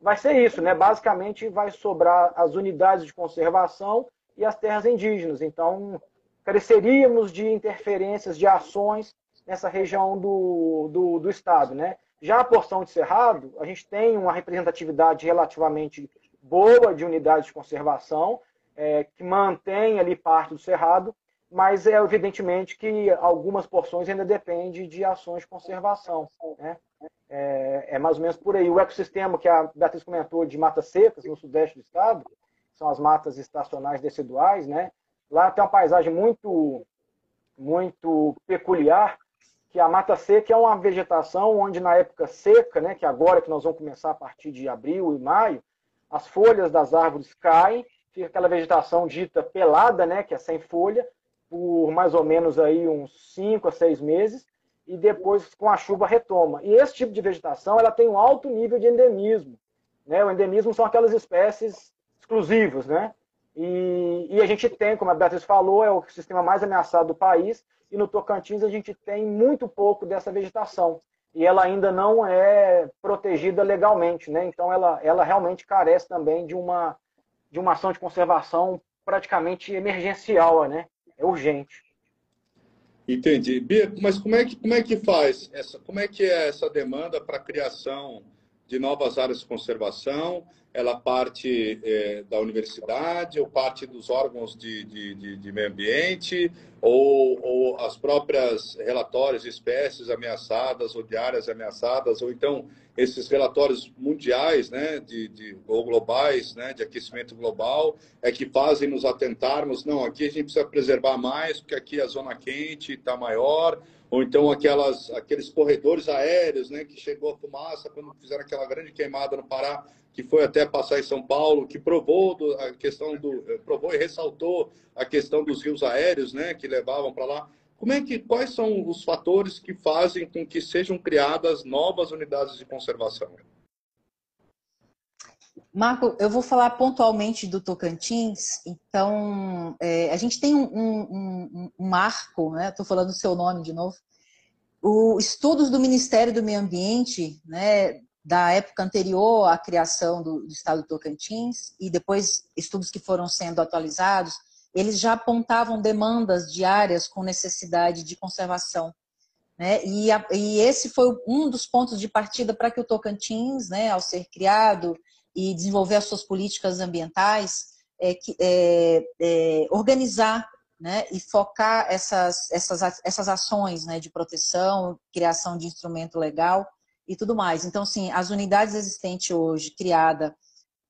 vai ser isso, né? Basicamente vai sobrar as unidades de conservação e as terras indígenas. Então, careceríamos de interferências, de ações nessa região do, do, do estado, né? Já a porção de Cerrado, a gente tem uma representatividade relativamente boa de unidades de conservação, é, que mantém ali parte do cerrado, mas é evidentemente que algumas porções ainda dependem de ações de conservação. Né? É, é, mais ou menos por aí. O ecossistema que a Beatriz comentou de matas secas no sudeste do estado, são as matas estacionais deciduais, né? Lá tem uma paisagem muito, muito peculiar, que a mata seca é uma vegetação onde na época seca, né, que agora que nós vamos começar a partir de abril e maio, as folhas das árvores caem, fica aquela vegetação dita pelada, né, que é sem folha, por mais ou menos aí uns 5 a 6 meses, e depois com a chuva retoma. E esse tipo de vegetação ela tem um alto nível de endemismo. Né? O endemismo são aquelas espécies exclusivas, né? E, e, a gente tem, como a Beatriz falou, é o sistema mais ameaçado do país, e no Tocantins a gente tem muito pouco dessa vegetação e ela ainda não é protegida legalmente, né? Então ela, ela realmente carece também de uma, de uma ação de conservação praticamente emergencial, né? É urgente. Entendi. Bia, mas como é que, como é que faz essa, como é que é essa demanda para a criação de novas áreas de conservação? Ela parte é, da universidade ou parte dos órgãos de, de, de, de meio ambiente ou, ou, as próprias relatórios de espécies ameaçadas ou de áreas ameaçadas ou então esses relatórios mundiais, né, de, de, ou globais, né, de aquecimento global, é que fazem nos atentarmos, não, aqui a gente precisa preservar mais, porque aqui a zona quente está maior, ou então aquelas, aqueles corredores aéreos, né, que chegou a fumaça quando fizeram aquela grande queimada no Pará, que foi até passar em São Paulo, que provou do, a questão do eh, provou e ressaltou a questão dos rios aéreos, né, que levavam para lá. Como é que quais são os fatores que fazem com que sejam criadas novas unidades de conservação? Marco, eu vou falar pontualmente do Tocantins. Então, é, a gente tem um, um, um marco, né? Estou falando o seu nome de novo. O estudos do Ministério do Meio Ambiente, né, da época anterior à criação do, do Estado do Tocantins e depois estudos que foram sendo atualizados, eles já apontavam demandas diárias com necessidade de conservação. Né? E, a, e esse foi um dos pontos de partida para que o Tocantins, né, ao ser criado, e desenvolver as suas políticas ambientais, é, é, é, organizar né, e focar essas, essas, essas ações né, de proteção, criação de instrumento legal e tudo mais. Então, sim, as unidades existentes hoje, criada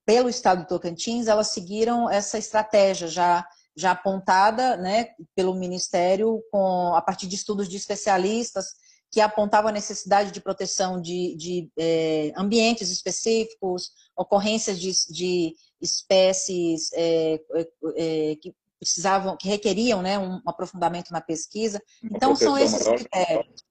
pelo Estado do Tocantins, elas seguiram essa estratégia já, já apontada né, pelo Ministério com, a partir de estudos de especialistas que apontavam a necessidade de proteção de, de é, ambientes específicos, ocorrências de, de espécies é, é, que precisavam, que requeriam né, um aprofundamento na pesquisa. Então, são esses critérios.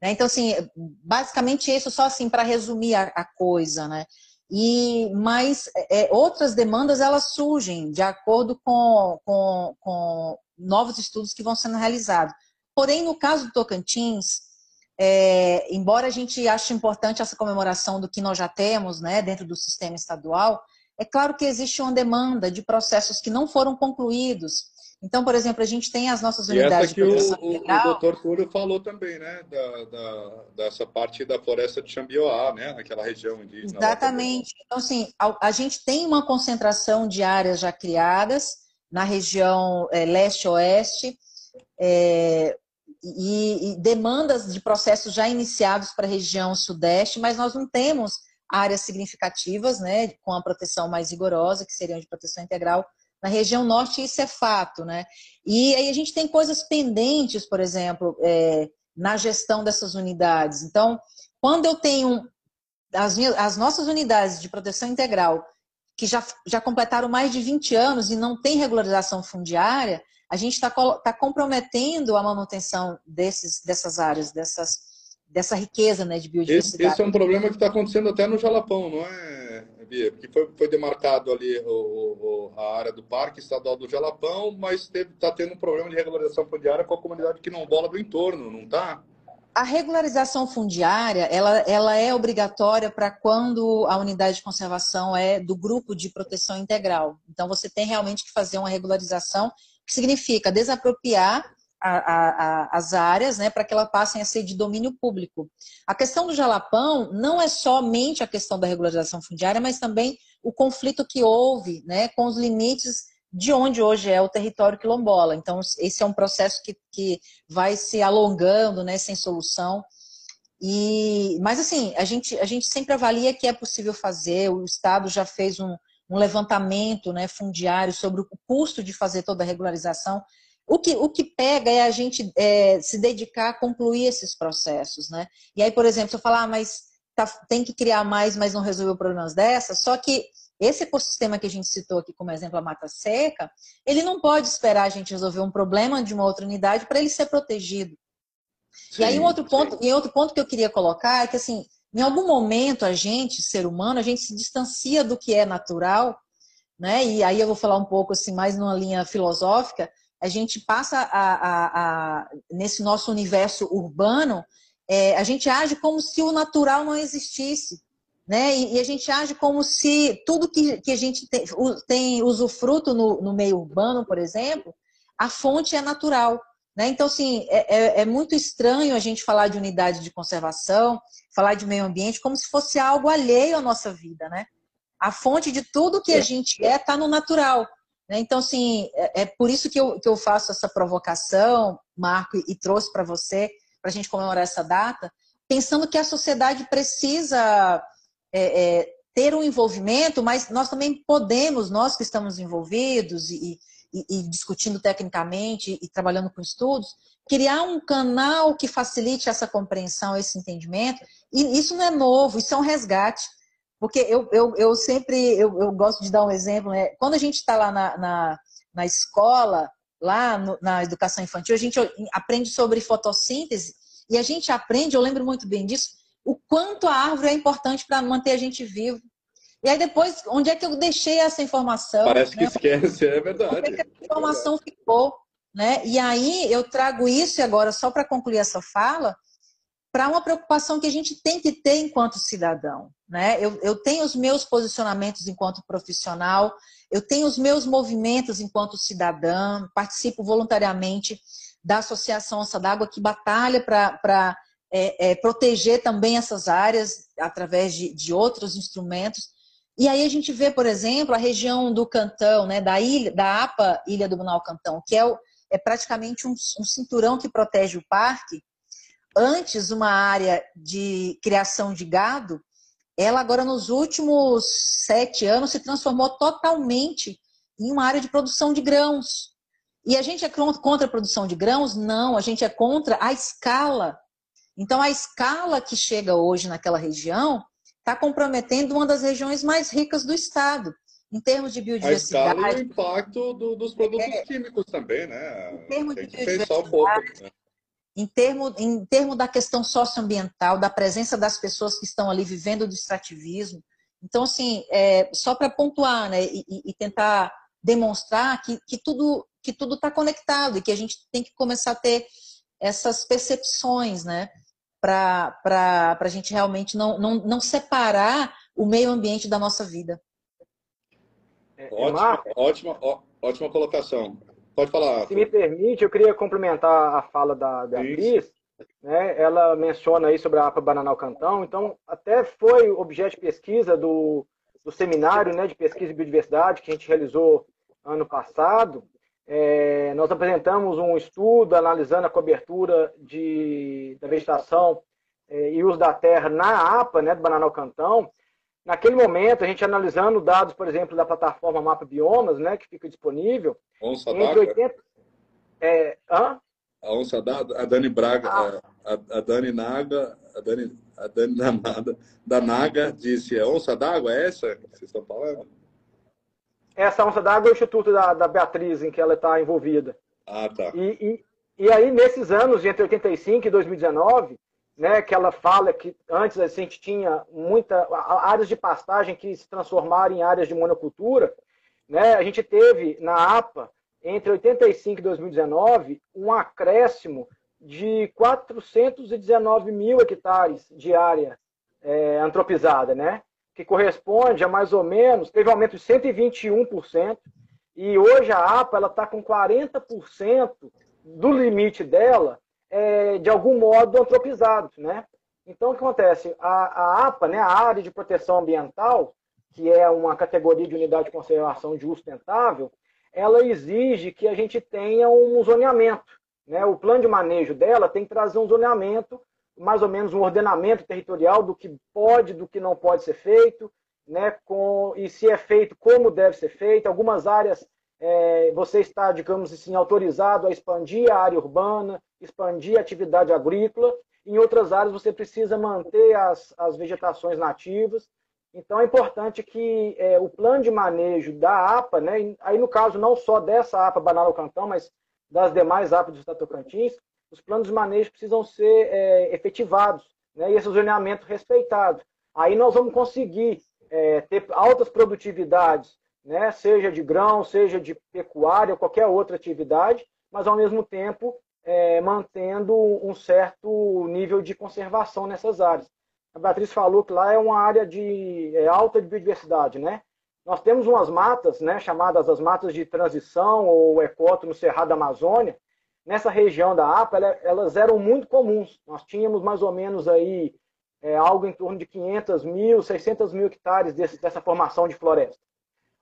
Né? Então, assim, basicamente isso só assim para resumir a, a, coisa, né? E, mas é, outras demandas elas surgem de acordo com, com, com novos estudos que vão sendo realizados. Porém, no caso do Tocantins, é, embora a gente ache importante essa comemoração do que nós já temos né, dentro do sistema estadual, é claro que existe uma demanda de processos que não foram concluídos. Então, por exemplo, a gente tem as nossas unidades e essa que o, o, o doutor Túlio falou também, né? Da, da, dessa parte da floresta de Xambioá, né? Naquela região indígena. Exatamente. Então, assim, a, a, gente tem uma concentração de áreas já criadas na região é, leste-oeste, é, e, e demandas de processos já iniciados para a região sudeste, mas nós não temos áreas significativas, né, com a proteção mais rigorosa, que seriam de proteção integral, na região norte, isso é fato, né? E aí a gente tem coisas pendentes, por exemplo, é, na gestão dessas unidades. Então, quando eu tenho as, minhas, as nossas unidades de proteção integral, que já, já completaram mais de 20 anos e não tem regularização fundiária, a gente está tá comprometendo a manutenção desses, dessas áreas, dessas, dessa riqueza né, de biodiversidade. Esse, esse é um problema que está acontecendo até no Jalapão, não é, Bia? Porque foi, foi demarcado ali o, o, a área do Parque Estadual do Jalapão, mas está tendo um problema de regularização fundiária com a comunidade quilombola do entorno, não está? A regularização fundiária, ela, ela é obrigatória para quando a unidade de conservação é do grupo de proteção integral. Então, você tem realmente que fazer uma regularização que significa desapropriar a, a, as áreas né, para que elas passem a ser de domínio público. A questão do Jalapão não é somente a questão da regularização fundiária, mas também o conflito que houve né, com os limites de onde hoje é o território quilombola. Então, esse é um processo que, que vai se alongando, né, sem solução. E, mas, assim, a gente, a gente sempre avalia que é possível fazer, o Estado já fez um, um levantamento né, fundiário sobre o custo de fazer toda a regularização. O que, o que pega é a gente é, se dedicar a concluir esses processos. Né? E aí, por exemplo, se eu falar, ah, mas tá, tem que criar mais, mas não resolveu problemas dessas, só que esse ecossistema que a gente citou aqui como exemplo, a mata seca, ele não pode esperar a gente resolver um problema de uma outra unidade para ele ser protegido. Sim, e aí um outro ponto, e outro ponto que eu queria colocar é que assim, em algum momento, a gente, ser humano, a gente se distancia do que é natural, né? E aí eu vou falar um pouco assim, mais numa linha filosófica. A gente passa a, a, a nesse nosso universo urbano, é, a gente age como se o natural não existisse, né? E, e, a gente age como se tudo que, que a gente tem, tem usufruto no, no meio urbano, por exemplo, a fonte é natural. Né? Então, assim, é, é, é, muito estranho a gente falar de unidade de conservação, falar de meio ambiente, como se fosse algo alheio à nossa vida. Né? A fonte de tudo que a é. gente é está no natural. Né? Então, assim, é, é, por isso que eu, que eu faço essa provocação, Marco, e, e trouxe para você, para a gente comemorar essa data, pensando que a sociedade precisa é, é, ter um envolvimento, mas nós também podemos, nós que estamos envolvidos e, e, discutindo tecnicamente e trabalhando com estudos, criar um canal que facilite essa compreensão, esse entendimento. E isso não é novo, isso é um resgate. Porque eu, eu, eu sempre eu, eu gosto de dar um exemplo, né? quando a gente está lá na, na, na, escola, lá no, na educação infantil, a gente aprende sobre fotossíntese e a gente aprende, eu lembro muito bem disso, o quanto a árvore é importante para manter a gente vivo. E aí depois, onde é que eu deixei essa informação? Parece que né? esquece, é verdade. Onde é que essa informação é ficou? Né? E aí eu trago isso agora, só para concluir essa fala, para uma preocupação que a gente tem que ter enquanto cidadão. Né? Eu, eu tenho os meus posicionamentos enquanto profissional, eu tenho os meus movimentos enquanto cidadã, participo voluntariamente da Associação Onça d'Água, que batalha para é, é, proteger também essas áreas através de, de outros instrumentos. E aí a gente vê, por exemplo, a região do Cantão, né, da ilha, da APA Ilha do Bunal Cantão, que é, o, é praticamente um, um cinturão que protege o parque. Antes, uma área de criação de gado, ela agora nos últimos sete anos se transformou totalmente em uma área de produção de grãos. E a gente é contra a produção de grãos? Não, a gente é contra a escala. Então, a escala que chega hoje naquela região está comprometendo uma das regiões mais ricas do estado, em termos de biodiversidade. A escala e o impacto do, dos produtos é, químicos também, né? Em termos Tem de biodiversidade, um pouco, né? em termo, em termo da questão socioambiental, da presença das pessoas que estão ali vivendo do extrativismo. Então, assim, é, só para pontuar né, e, e, tentar demonstrar que, que tudo que tudo está conectado e que a gente tem que começar a ter essas percepções, né? Para a gente realmente não, não, não separar o meio ambiente da nossa vida. É, ótima, ótima, ótima colocação. Pode falar. Se me permite, eu queria complementar a fala da Beatriz. Né? Ela menciona aí sobre a APA Bananal Cantão. Então, até foi objeto de pesquisa do, do seminário né, de pesquisa e biodiversidade que a gente realizou ano passado. É, nós apresentamos um estudo analisando a cobertura de, da vegetação é, e uso da terra na APA, né, do Bananal Cantão. Naquele momento, a gente analisando dados, por exemplo, da plataforma Mapa Biomas, né, que fica disponível. Onça entre 80... é, hã? A onça da, a Dani Braga, ah. a, a, Dani Naga, a Dani, a Dani da, da Naga disse, é onça d'água é essa que vocês estão falando? Essa onça d'água é o instituto da, da Beatriz, em que ela está envolvida. Ah, tá. E, e, e aí, nesses anos, entre 85 e 2019, né, que ela fala que antes a gente tinha muita áreas de pastagem que se transformaram em áreas de monocultura, né, a gente teve na APA entre 85 e 2019 um acréscimo de 419 mil hectares de área é, antropizada, né, que corresponde a mais ou menos teve um aumento de 121% e hoje a APA está com 40% do limite dela é, de algum modo, antropizados. Né? Então, o que acontece? A, a APA, né, a Área de Proteção Ambiental, que é uma categoria de unidade de conservação de uso sustentável, ela exige que a gente tenha um zoneamento. Né? O plano de manejo dela tem que trazer um zoneamento, mais ou menos um ordenamento territorial do que pode, do que não pode ser feito, né? Com, e se é feito, como deve ser feito. Algumas áreas é, você está, digamos assim, autorizado a expandir a área urbana, expandir a atividade agrícola. Em outras áreas, você precisa manter as, as vegetações nativas. Então, é importante que é, o plano de manejo da APA, né, aí no caso não só dessa APA Banal Cantão, mas das demais APAs do Estado Tocantins, os planos de manejo precisam ser é, efetivados né, e esse zoneamento respeitado. Aí nós vamos conseguir é, ter altas produtividades né? seja de grão, seja de pecuária, qualquer outra atividade, mas ao mesmo tempo é, mantendo um certo nível de conservação nessas áreas. A Beatriz falou que lá é uma área de é, alta de biodiversidade, né? Nós temos umas matas, né, chamadas as matas de transição ou ecoto no Cerrado da Amazônia. Nessa região da APA, elas eram muito comuns. Nós tínhamos mais ou menos aí é, algo em torno de 500 mil, 600 mil hectares desse, dessa formação de floresta.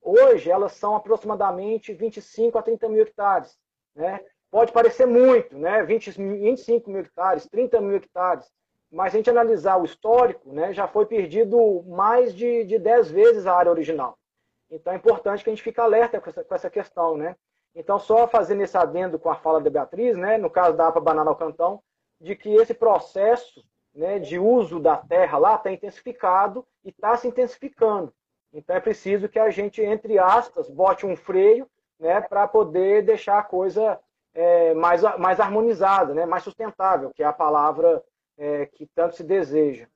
Hoje, elas são aproximadamente 25 a 30 mil hectares. Né? Pode parecer muito, né? 20, 25 mil hectares, 30 mil hectares, mas se a gente analisar o histórico, né, já foi perdido mais de, de 10 vezes a área original. Então é importante que a gente fique alerta com essa, com essa questão. Né? Então, só fazendo esse adendo com a fala da Beatriz, né, no caso da APA Banana ao Cantão, de que esse processo né, de uso da terra lá está intensificado e está se intensificando. Então é preciso que a gente, entre aspas, bote um freio né, para poder deixar a coisa é, mais, mais harmonizada, né, mais sustentável, que é a palavra é, que tanto se deseja.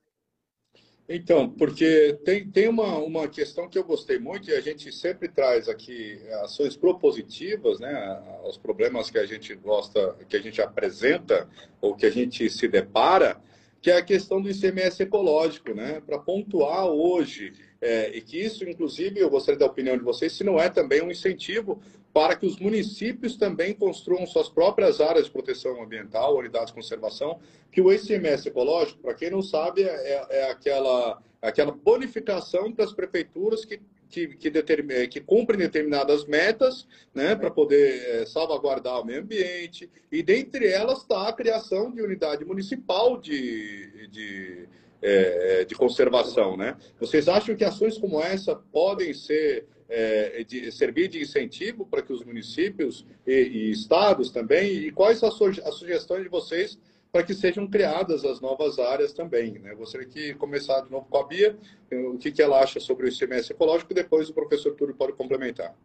Então, porque tem, tem uma, uma questão que eu gostei muito e a gente sempre traz aqui ações propositivas, né, aos problemas que a gente gosta, que a gente apresenta ou que a gente se depara, que é a questão do ICMS ecológico, né, para pontuar hoje é, e que isso, inclusive, eu gostaria da opinião de vocês, se não é também um incentivo para que os municípios também construam suas próprias áreas de proteção ambiental, unidades de conservação, que o ICMS ecológico, para quem não sabe, é, é aquela, aquela bonificação para as prefeituras que que, que, determin, que cumprem determinadas metas né, para poder é, salvaguardar o meio ambiente, e dentre elas está a criação de unidade municipal de, de é, é, de conservação. Né? Vocês acham que ações como essa podem ser é, de, servir de incentivo para que os municípios e, e estados também? E quais as, as sugestões de vocês para que sejam criadas as novas áreas também? Né? Gostaria que começar de novo com a Bia, o que, que ela acha sobre o ICMS ecológico e depois o professor Túlio pode complementar.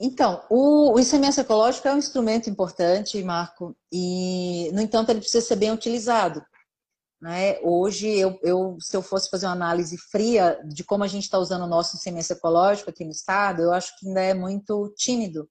Então, o ICMS ecológico é um instrumento importante, Marco, e, no entanto, ele precisa ser bem utilizado. Né? Hoje, eu, eu, se eu fosse fazer uma análise fria de como a gente está usando o nosso ICMS ecológico aqui no estado, eu acho que ainda é muito tímido.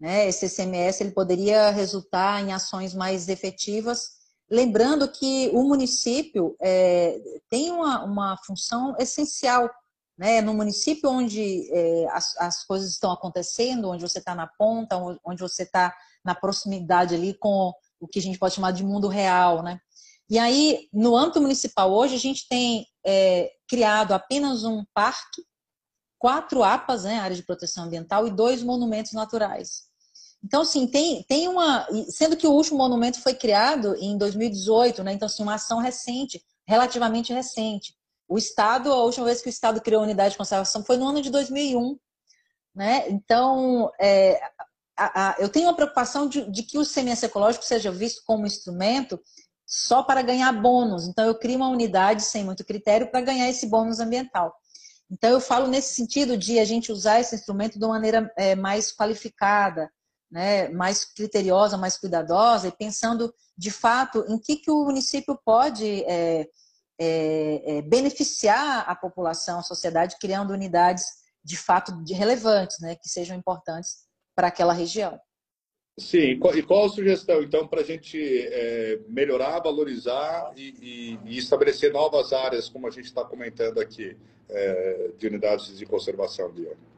Né? Esse ICMS ele poderia resultar em ações mais efetivas lembrando que o município é, tem uma, uma função essencial. Né? No município onde é, as, as coisas estão acontecendo, onde você está na ponta, onde você está na proximidade ali com o que a gente pode chamar de mundo real. Né? E aí, no âmbito municipal hoje, a gente tem é, criado apenas um parque, quatro APAs, né, área de proteção ambiental, e dois monumentos naturais. Então, assim, tem, tem uma. Sendo que o último monumento foi criado em 2018, né? Então, assim, uma ação recente, relativamente recente. O Estado, a última vez que o Estado criou a unidade de conservação foi no ano de 2001. Né? Então, é, a, a, eu tenho uma preocupação de, de que o CMS ecológico seja visto como instrumento só para ganhar bônus. Então, eu crio uma unidade sem muito critério para ganhar esse bônus ambiental. Então, eu falo nesse sentido de a gente usar esse instrumento de uma maneira é, mais qualificada, né, mais criteriosa, mais cuidadosa e pensando de fato em que, que o município pode é, é, é, beneficiar a população, a sociedade, criando unidades de fato de relevantes, né, que sejam importantes para aquela região. Sim, e qual a sugestão, então, para a gente é, melhorar, valorizar e, e, e, estabelecer novas áreas, como a gente está comentando aqui, é, de unidades de conservação, Diana?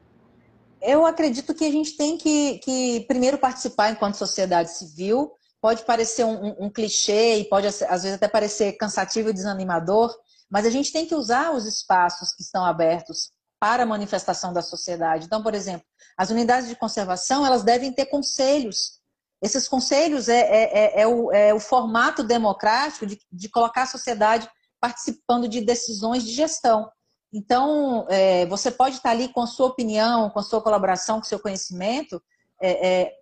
eu acredito que a gente tem que, que primeiro participar enquanto sociedade civil. Pode parecer um, um, um clichê e pode às vezes até parecer cansativo e desanimador, mas a gente tem que usar os espaços que estão abertos para a manifestação da sociedade. Então, por exemplo, as unidades de conservação elas devem ter conselhos. Esses conselhos é, é, é, é o, é o, formato democrático de, de colocar a sociedade participando de decisões de gestão. Então, é, você pode estar ali com a sua opinião, com a sua colaboração, com o seu conhecimento, é,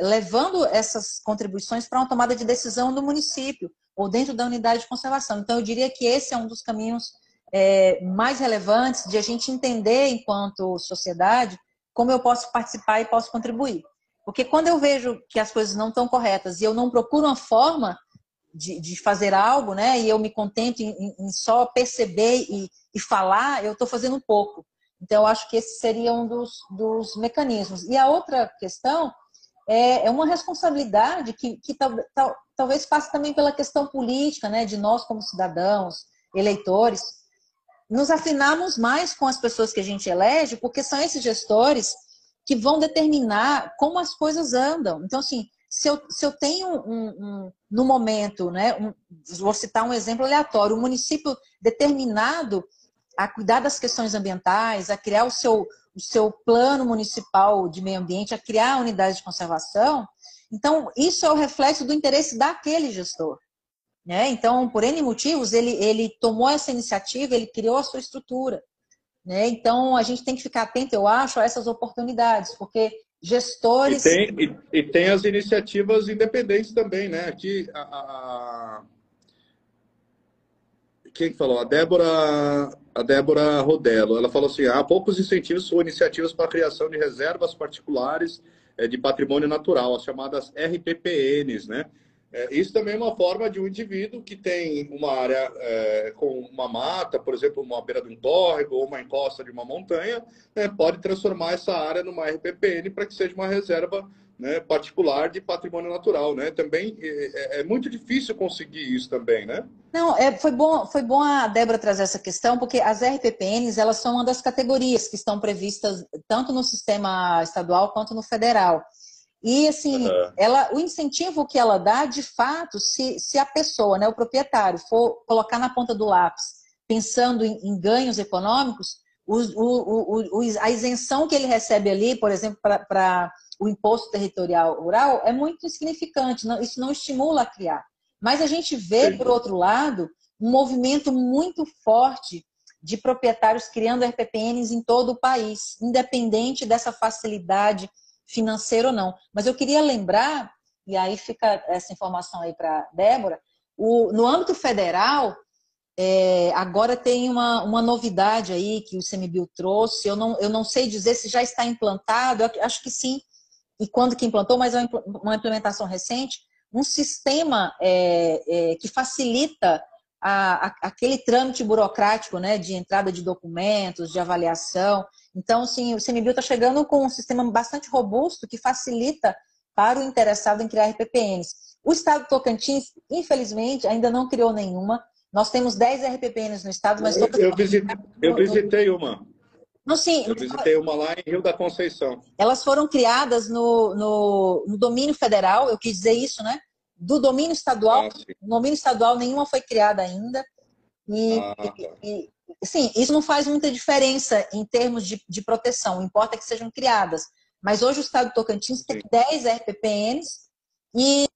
levando essas contribuições para uma tomada de decisão do município ou dentro da unidade de conservação. Então, eu diria que esse é um dos caminhos é, mais relevantes de a gente entender, enquanto sociedade, como eu posso participar e posso contribuir. Porque quando eu vejo que as coisas não estão corretas e eu não procuro uma forma de, de fazer algo, né, e eu me contento em, em só perceber e, e falar, eu estou fazendo pouco. Então, eu acho que esse seria um dos, dos mecanismos. E a outra questão é, é uma responsabilidade que, que tal, tal, talvez passe também pela questão política, né, de nós como cidadãos, eleitores, nos afinarmos mais com as pessoas que a gente elege, porque são esses gestores que vão determinar como as coisas andam. Então, assim, se eu, se eu tenho um, um no momento, né, um, vou citar um exemplo aleatório, um município determinado a cuidar das questões ambientais, a criar o seu, o seu plano municipal de meio ambiente, a criar a unidade de conservação. Então, isso é o reflexo do interesse daquele gestor. Né? Então, por N motivos, ele, ele tomou essa iniciativa, ele criou a sua estrutura. Né? Então, a gente tem que ficar atento, eu acho, a essas oportunidades, porque gestores. E tem, e, e tem as iniciativas independentes também, né? Aqui, a, a... quem falou? A Débora a Débora Rodello. Ela falou assim: há poucos incentivos ou iniciativas para a criação de reservas particulares é, de patrimônio natural, as chamadas RPPNs, né? É, isso também é uma forma de um indivíduo que tem uma área é, com uma mata, por exemplo, uma beira de um córrego ou uma encosta de uma montanha, né, pode transformar essa área numa RPPN para que seja uma reserva né, particular de patrimônio natural, né? Também é, é, é, muito difícil conseguir isso também, né? Não, é, foi bom, foi bom a Débora trazer essa questão, porque as RPPNs elas são uma das categorias que estão previstas tanto no sistema estadual quanto no federal. E assim, uhum. ela, o incentivo que ela dá, de fato, se, se a pessoa, né, o proprietário, for colocar na ponta do lápis, pensando em, em ganhos econômicos, o, o, o, a isenção que ele recebe ali, por exemplo, para o imposto territorial rural é muito insignificante, não, isso não estimula a criar. Mas a gente vê, por outro lado, um movimento muito forte de proprietários criando RPPNs em todo o país, independente dessa facilidade financeira ou não. Mas eu queria lembrar, e aí fica essa informação aí para Débora, o, no âmbito federal, é, agora tem uma, uma novidade aí que o CMBio trouxe, eu não, eu não sei dizer se já está implantado, eu acho que sim, e quando que implantou, mas é uma implementação recente, um sistema é, é, que facilita a, a, aquele trâmite burocrático né, de entrada de documentos, de avaliação. Então, sim, o CMBio está chegando com um sistema bastante robusto que facilita para o interessado em criar RPPNs. O Estado do Tocantins, infelizmente, ainda não criou nenhuma. Nós temos 10 RPPNs no Estado, mas... Eu, eu, visitei, eu visitei uma. Não, sim. Eu visitei uma lá em Rio da Conceição. Elas foram criadas no, no, no domínio federal, eu quis dizer isso, né? Do domínio estadual, ah, no domínio estadual nenhuma foi criada ainda. E, ah, tá. e, sim, isso não faz muita diferença em termos de, de proteção, importa que sejam criadas. Mas hoje o estado do Tocantins tem 10 RPPNs e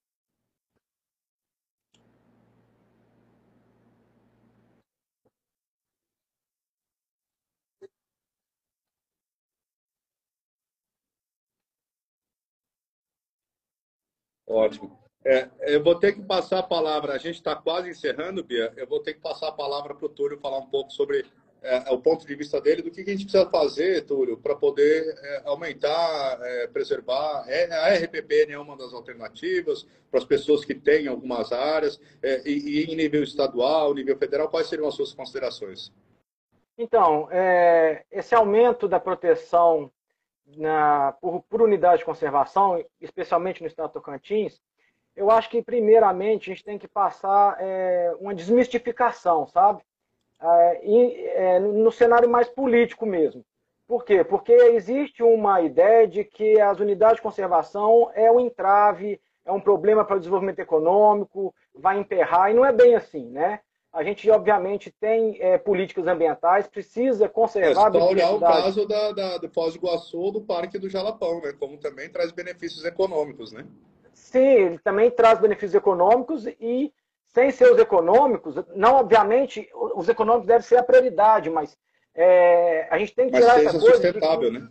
Ótimo. É, eu vou ter que passar a palavra, a gente está quase encerrando, Bia, eu vou ter que passar a palavra para o Túlio falar um pouco sobre é, o ponto de vista dele, do que, que a gente precisa fazer, Túlio, para poder é, aumentar, é, preservar. É, a RPPN é uma das alternativas para as pessoas que têm algumas áreas, é, e, e, em nível estadual, nível federal, quais seriam as suas considerações? Então, é, esse aumento da proteção na, por, por, unidade de conservação, especialmente no estado do Tocantins, eu acho que, primeiramente, a gente tem que passar é, uma desmistificação, sabe? É, e, é, no cenário mais político mesmo. Por quê? Porque existe uma ideia de que as unidades de conservação é um entrave, é um problema para o desenvolvimento econômico, vai emperrar, e não é bem assim, né? A gente, obviamente, tem é, políticas ambientais, precisa conservar... É só olhar o caso da, da, do Foz do Iguaçu do Parque do Jalapão, né? Como também traz benefícios econômicos, né? Sim, ele também traz benefícios econômicos e, sem ser os econômicos, não, obviamente, os econômicos devem ser a prioridade, mas é, a gente tem que tirar essa coisa... sustentável, de, né?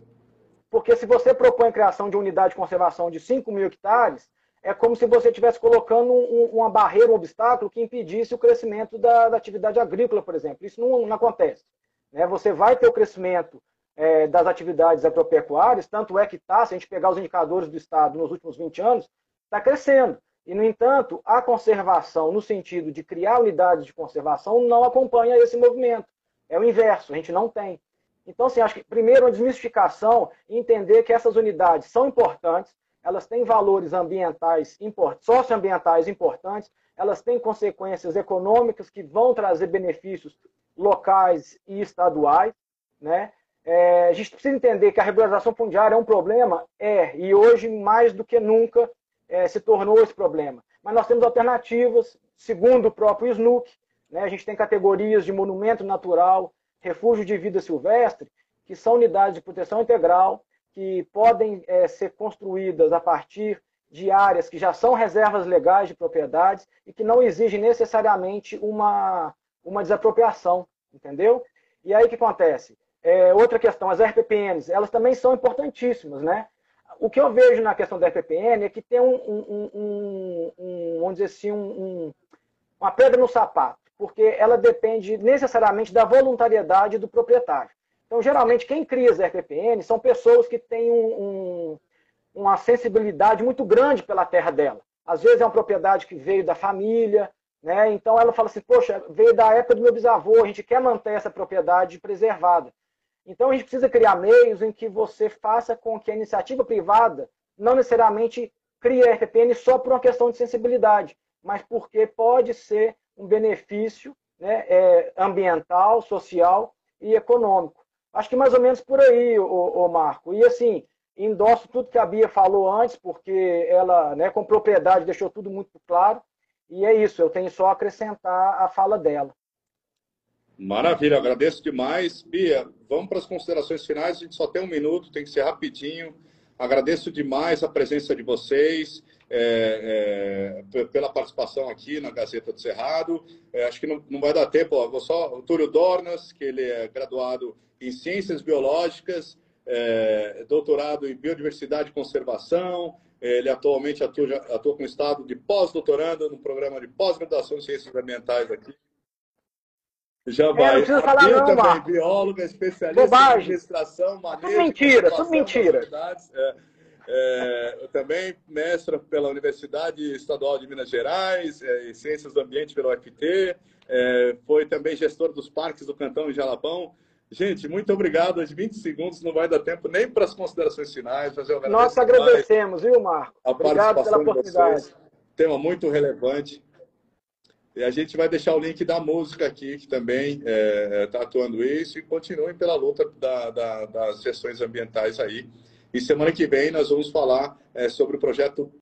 Porque se você propõe a criação de unidade de conservação de 5 mil hectares, é como se você estivesse colocando um, uma barreira, um obstáculo que impedisse o crescimento da, da atividade agrícola, por exemplo. Isso não, não acontece. Né? Você vai ter o crescimento é, das atividades agropecuárias, tanto é que está, se a gente pegar os indicadores do Estado nos últimos 20 anos, está crescendo. E, no entanto, a conservação, no sentido de criar unidades de conservação, não acompanha esse movimento. É o inverso, a gente não tem. Então, assim, acho que primeiro uma desmistificação e entender que essas unidades são importantes, elas têm valores ambientais, socioambientais importantes, elas têm consequências econômicas que vão trazer benefícios locais e estaduais, né? É, a gente precisa entender que a regularização fundiária é um problema, é, e hoje mais do que nunca é, se tornou esse problema. Mas nós temos alternativas, segundo o próprio SNUC, né? a gente tem categorias de monumento natural, refúgio de vida silvestre, que são unidades de proteção integral, que podem é, ser construídas a partir de áreas que já são reservas legais de propriedades e que não exigem necessariamente uma, uma desapropriação, entendeu? E aí o que acontece? É, outra questão, as RPPNs, elas também são importantíssimas, né? O que eu vejo na questão da RPPN é que tem um, um, um, um vamos dizer assim, um, uma pedra no sapato, porque ela depende necessariamente da voluntariedade do proprietário. Então, geralmente, quem cria as RPPN são pessoas que têm um, um, uma sensibilidade muito grande pela terra dela. Às vezes é uma propriedade que veio da família, né? então ela fala assim, poxa, veio da época do meu bisavô, a gente quer manter essa propriedade preservada. Então a gente precisa criar meios em que você faça com que a iniciativa privada não necessariamente crie a RPPN só por uma questão de sensibilidade, mas porque pode ser um benefício né, é, ambiental, social e econômico. Acho que mais ou menos por aí, o, Marco. E assim, endosso tudo que a Bia falou antes, porque ela, né, com propriedade, deixou tudo muito claro. E é isso, eu tenho só a acrescentar a fala dela. Maravilha, agradeço demais. Bia, vamos para as considerações finais. A gente só tem um minuto, tem que ser rapidinho. Agradeço demais a presença de vocês, é, é, pela participação aqui na Gazeta do Cerrado. É, acho que não, não vai dar tempo. Ó, vou só o Túlio Dornas, que ele é graduado em Ciências Biológicas, é, doutorado em Biodiversidade e Conservação. Ele atualmente atua, atua com estado de pós-doutorando no programa de pós-graduação em Ciências Ambientais aqui. Já é, vai. Não precisa falar não, também, Marco. bióloga, especialista Bobagem. em administração, manejo... Tudo mentira, tudo mentira. É, é, também mestra pela Universidade Estadual de Minas Gerais, é, em Ciências do Ambiente pela UFT, é, foi também gestor dos parques do Cantão e Jalapão, Gente, muito obrigado. As 20 segundos não vai dar tempo nem para as considerações finais. Fazer um Nós agradecemos, viu, Marco? A obrigado pela oportunidade. Tema muito relevante. E a gente vai deixar o link da música aqui, que também está é, tá atuando isso, e continuem pela luta da, da, das sessões ambientais aí. E semana que vem nós vamos falar é, sobre o projeto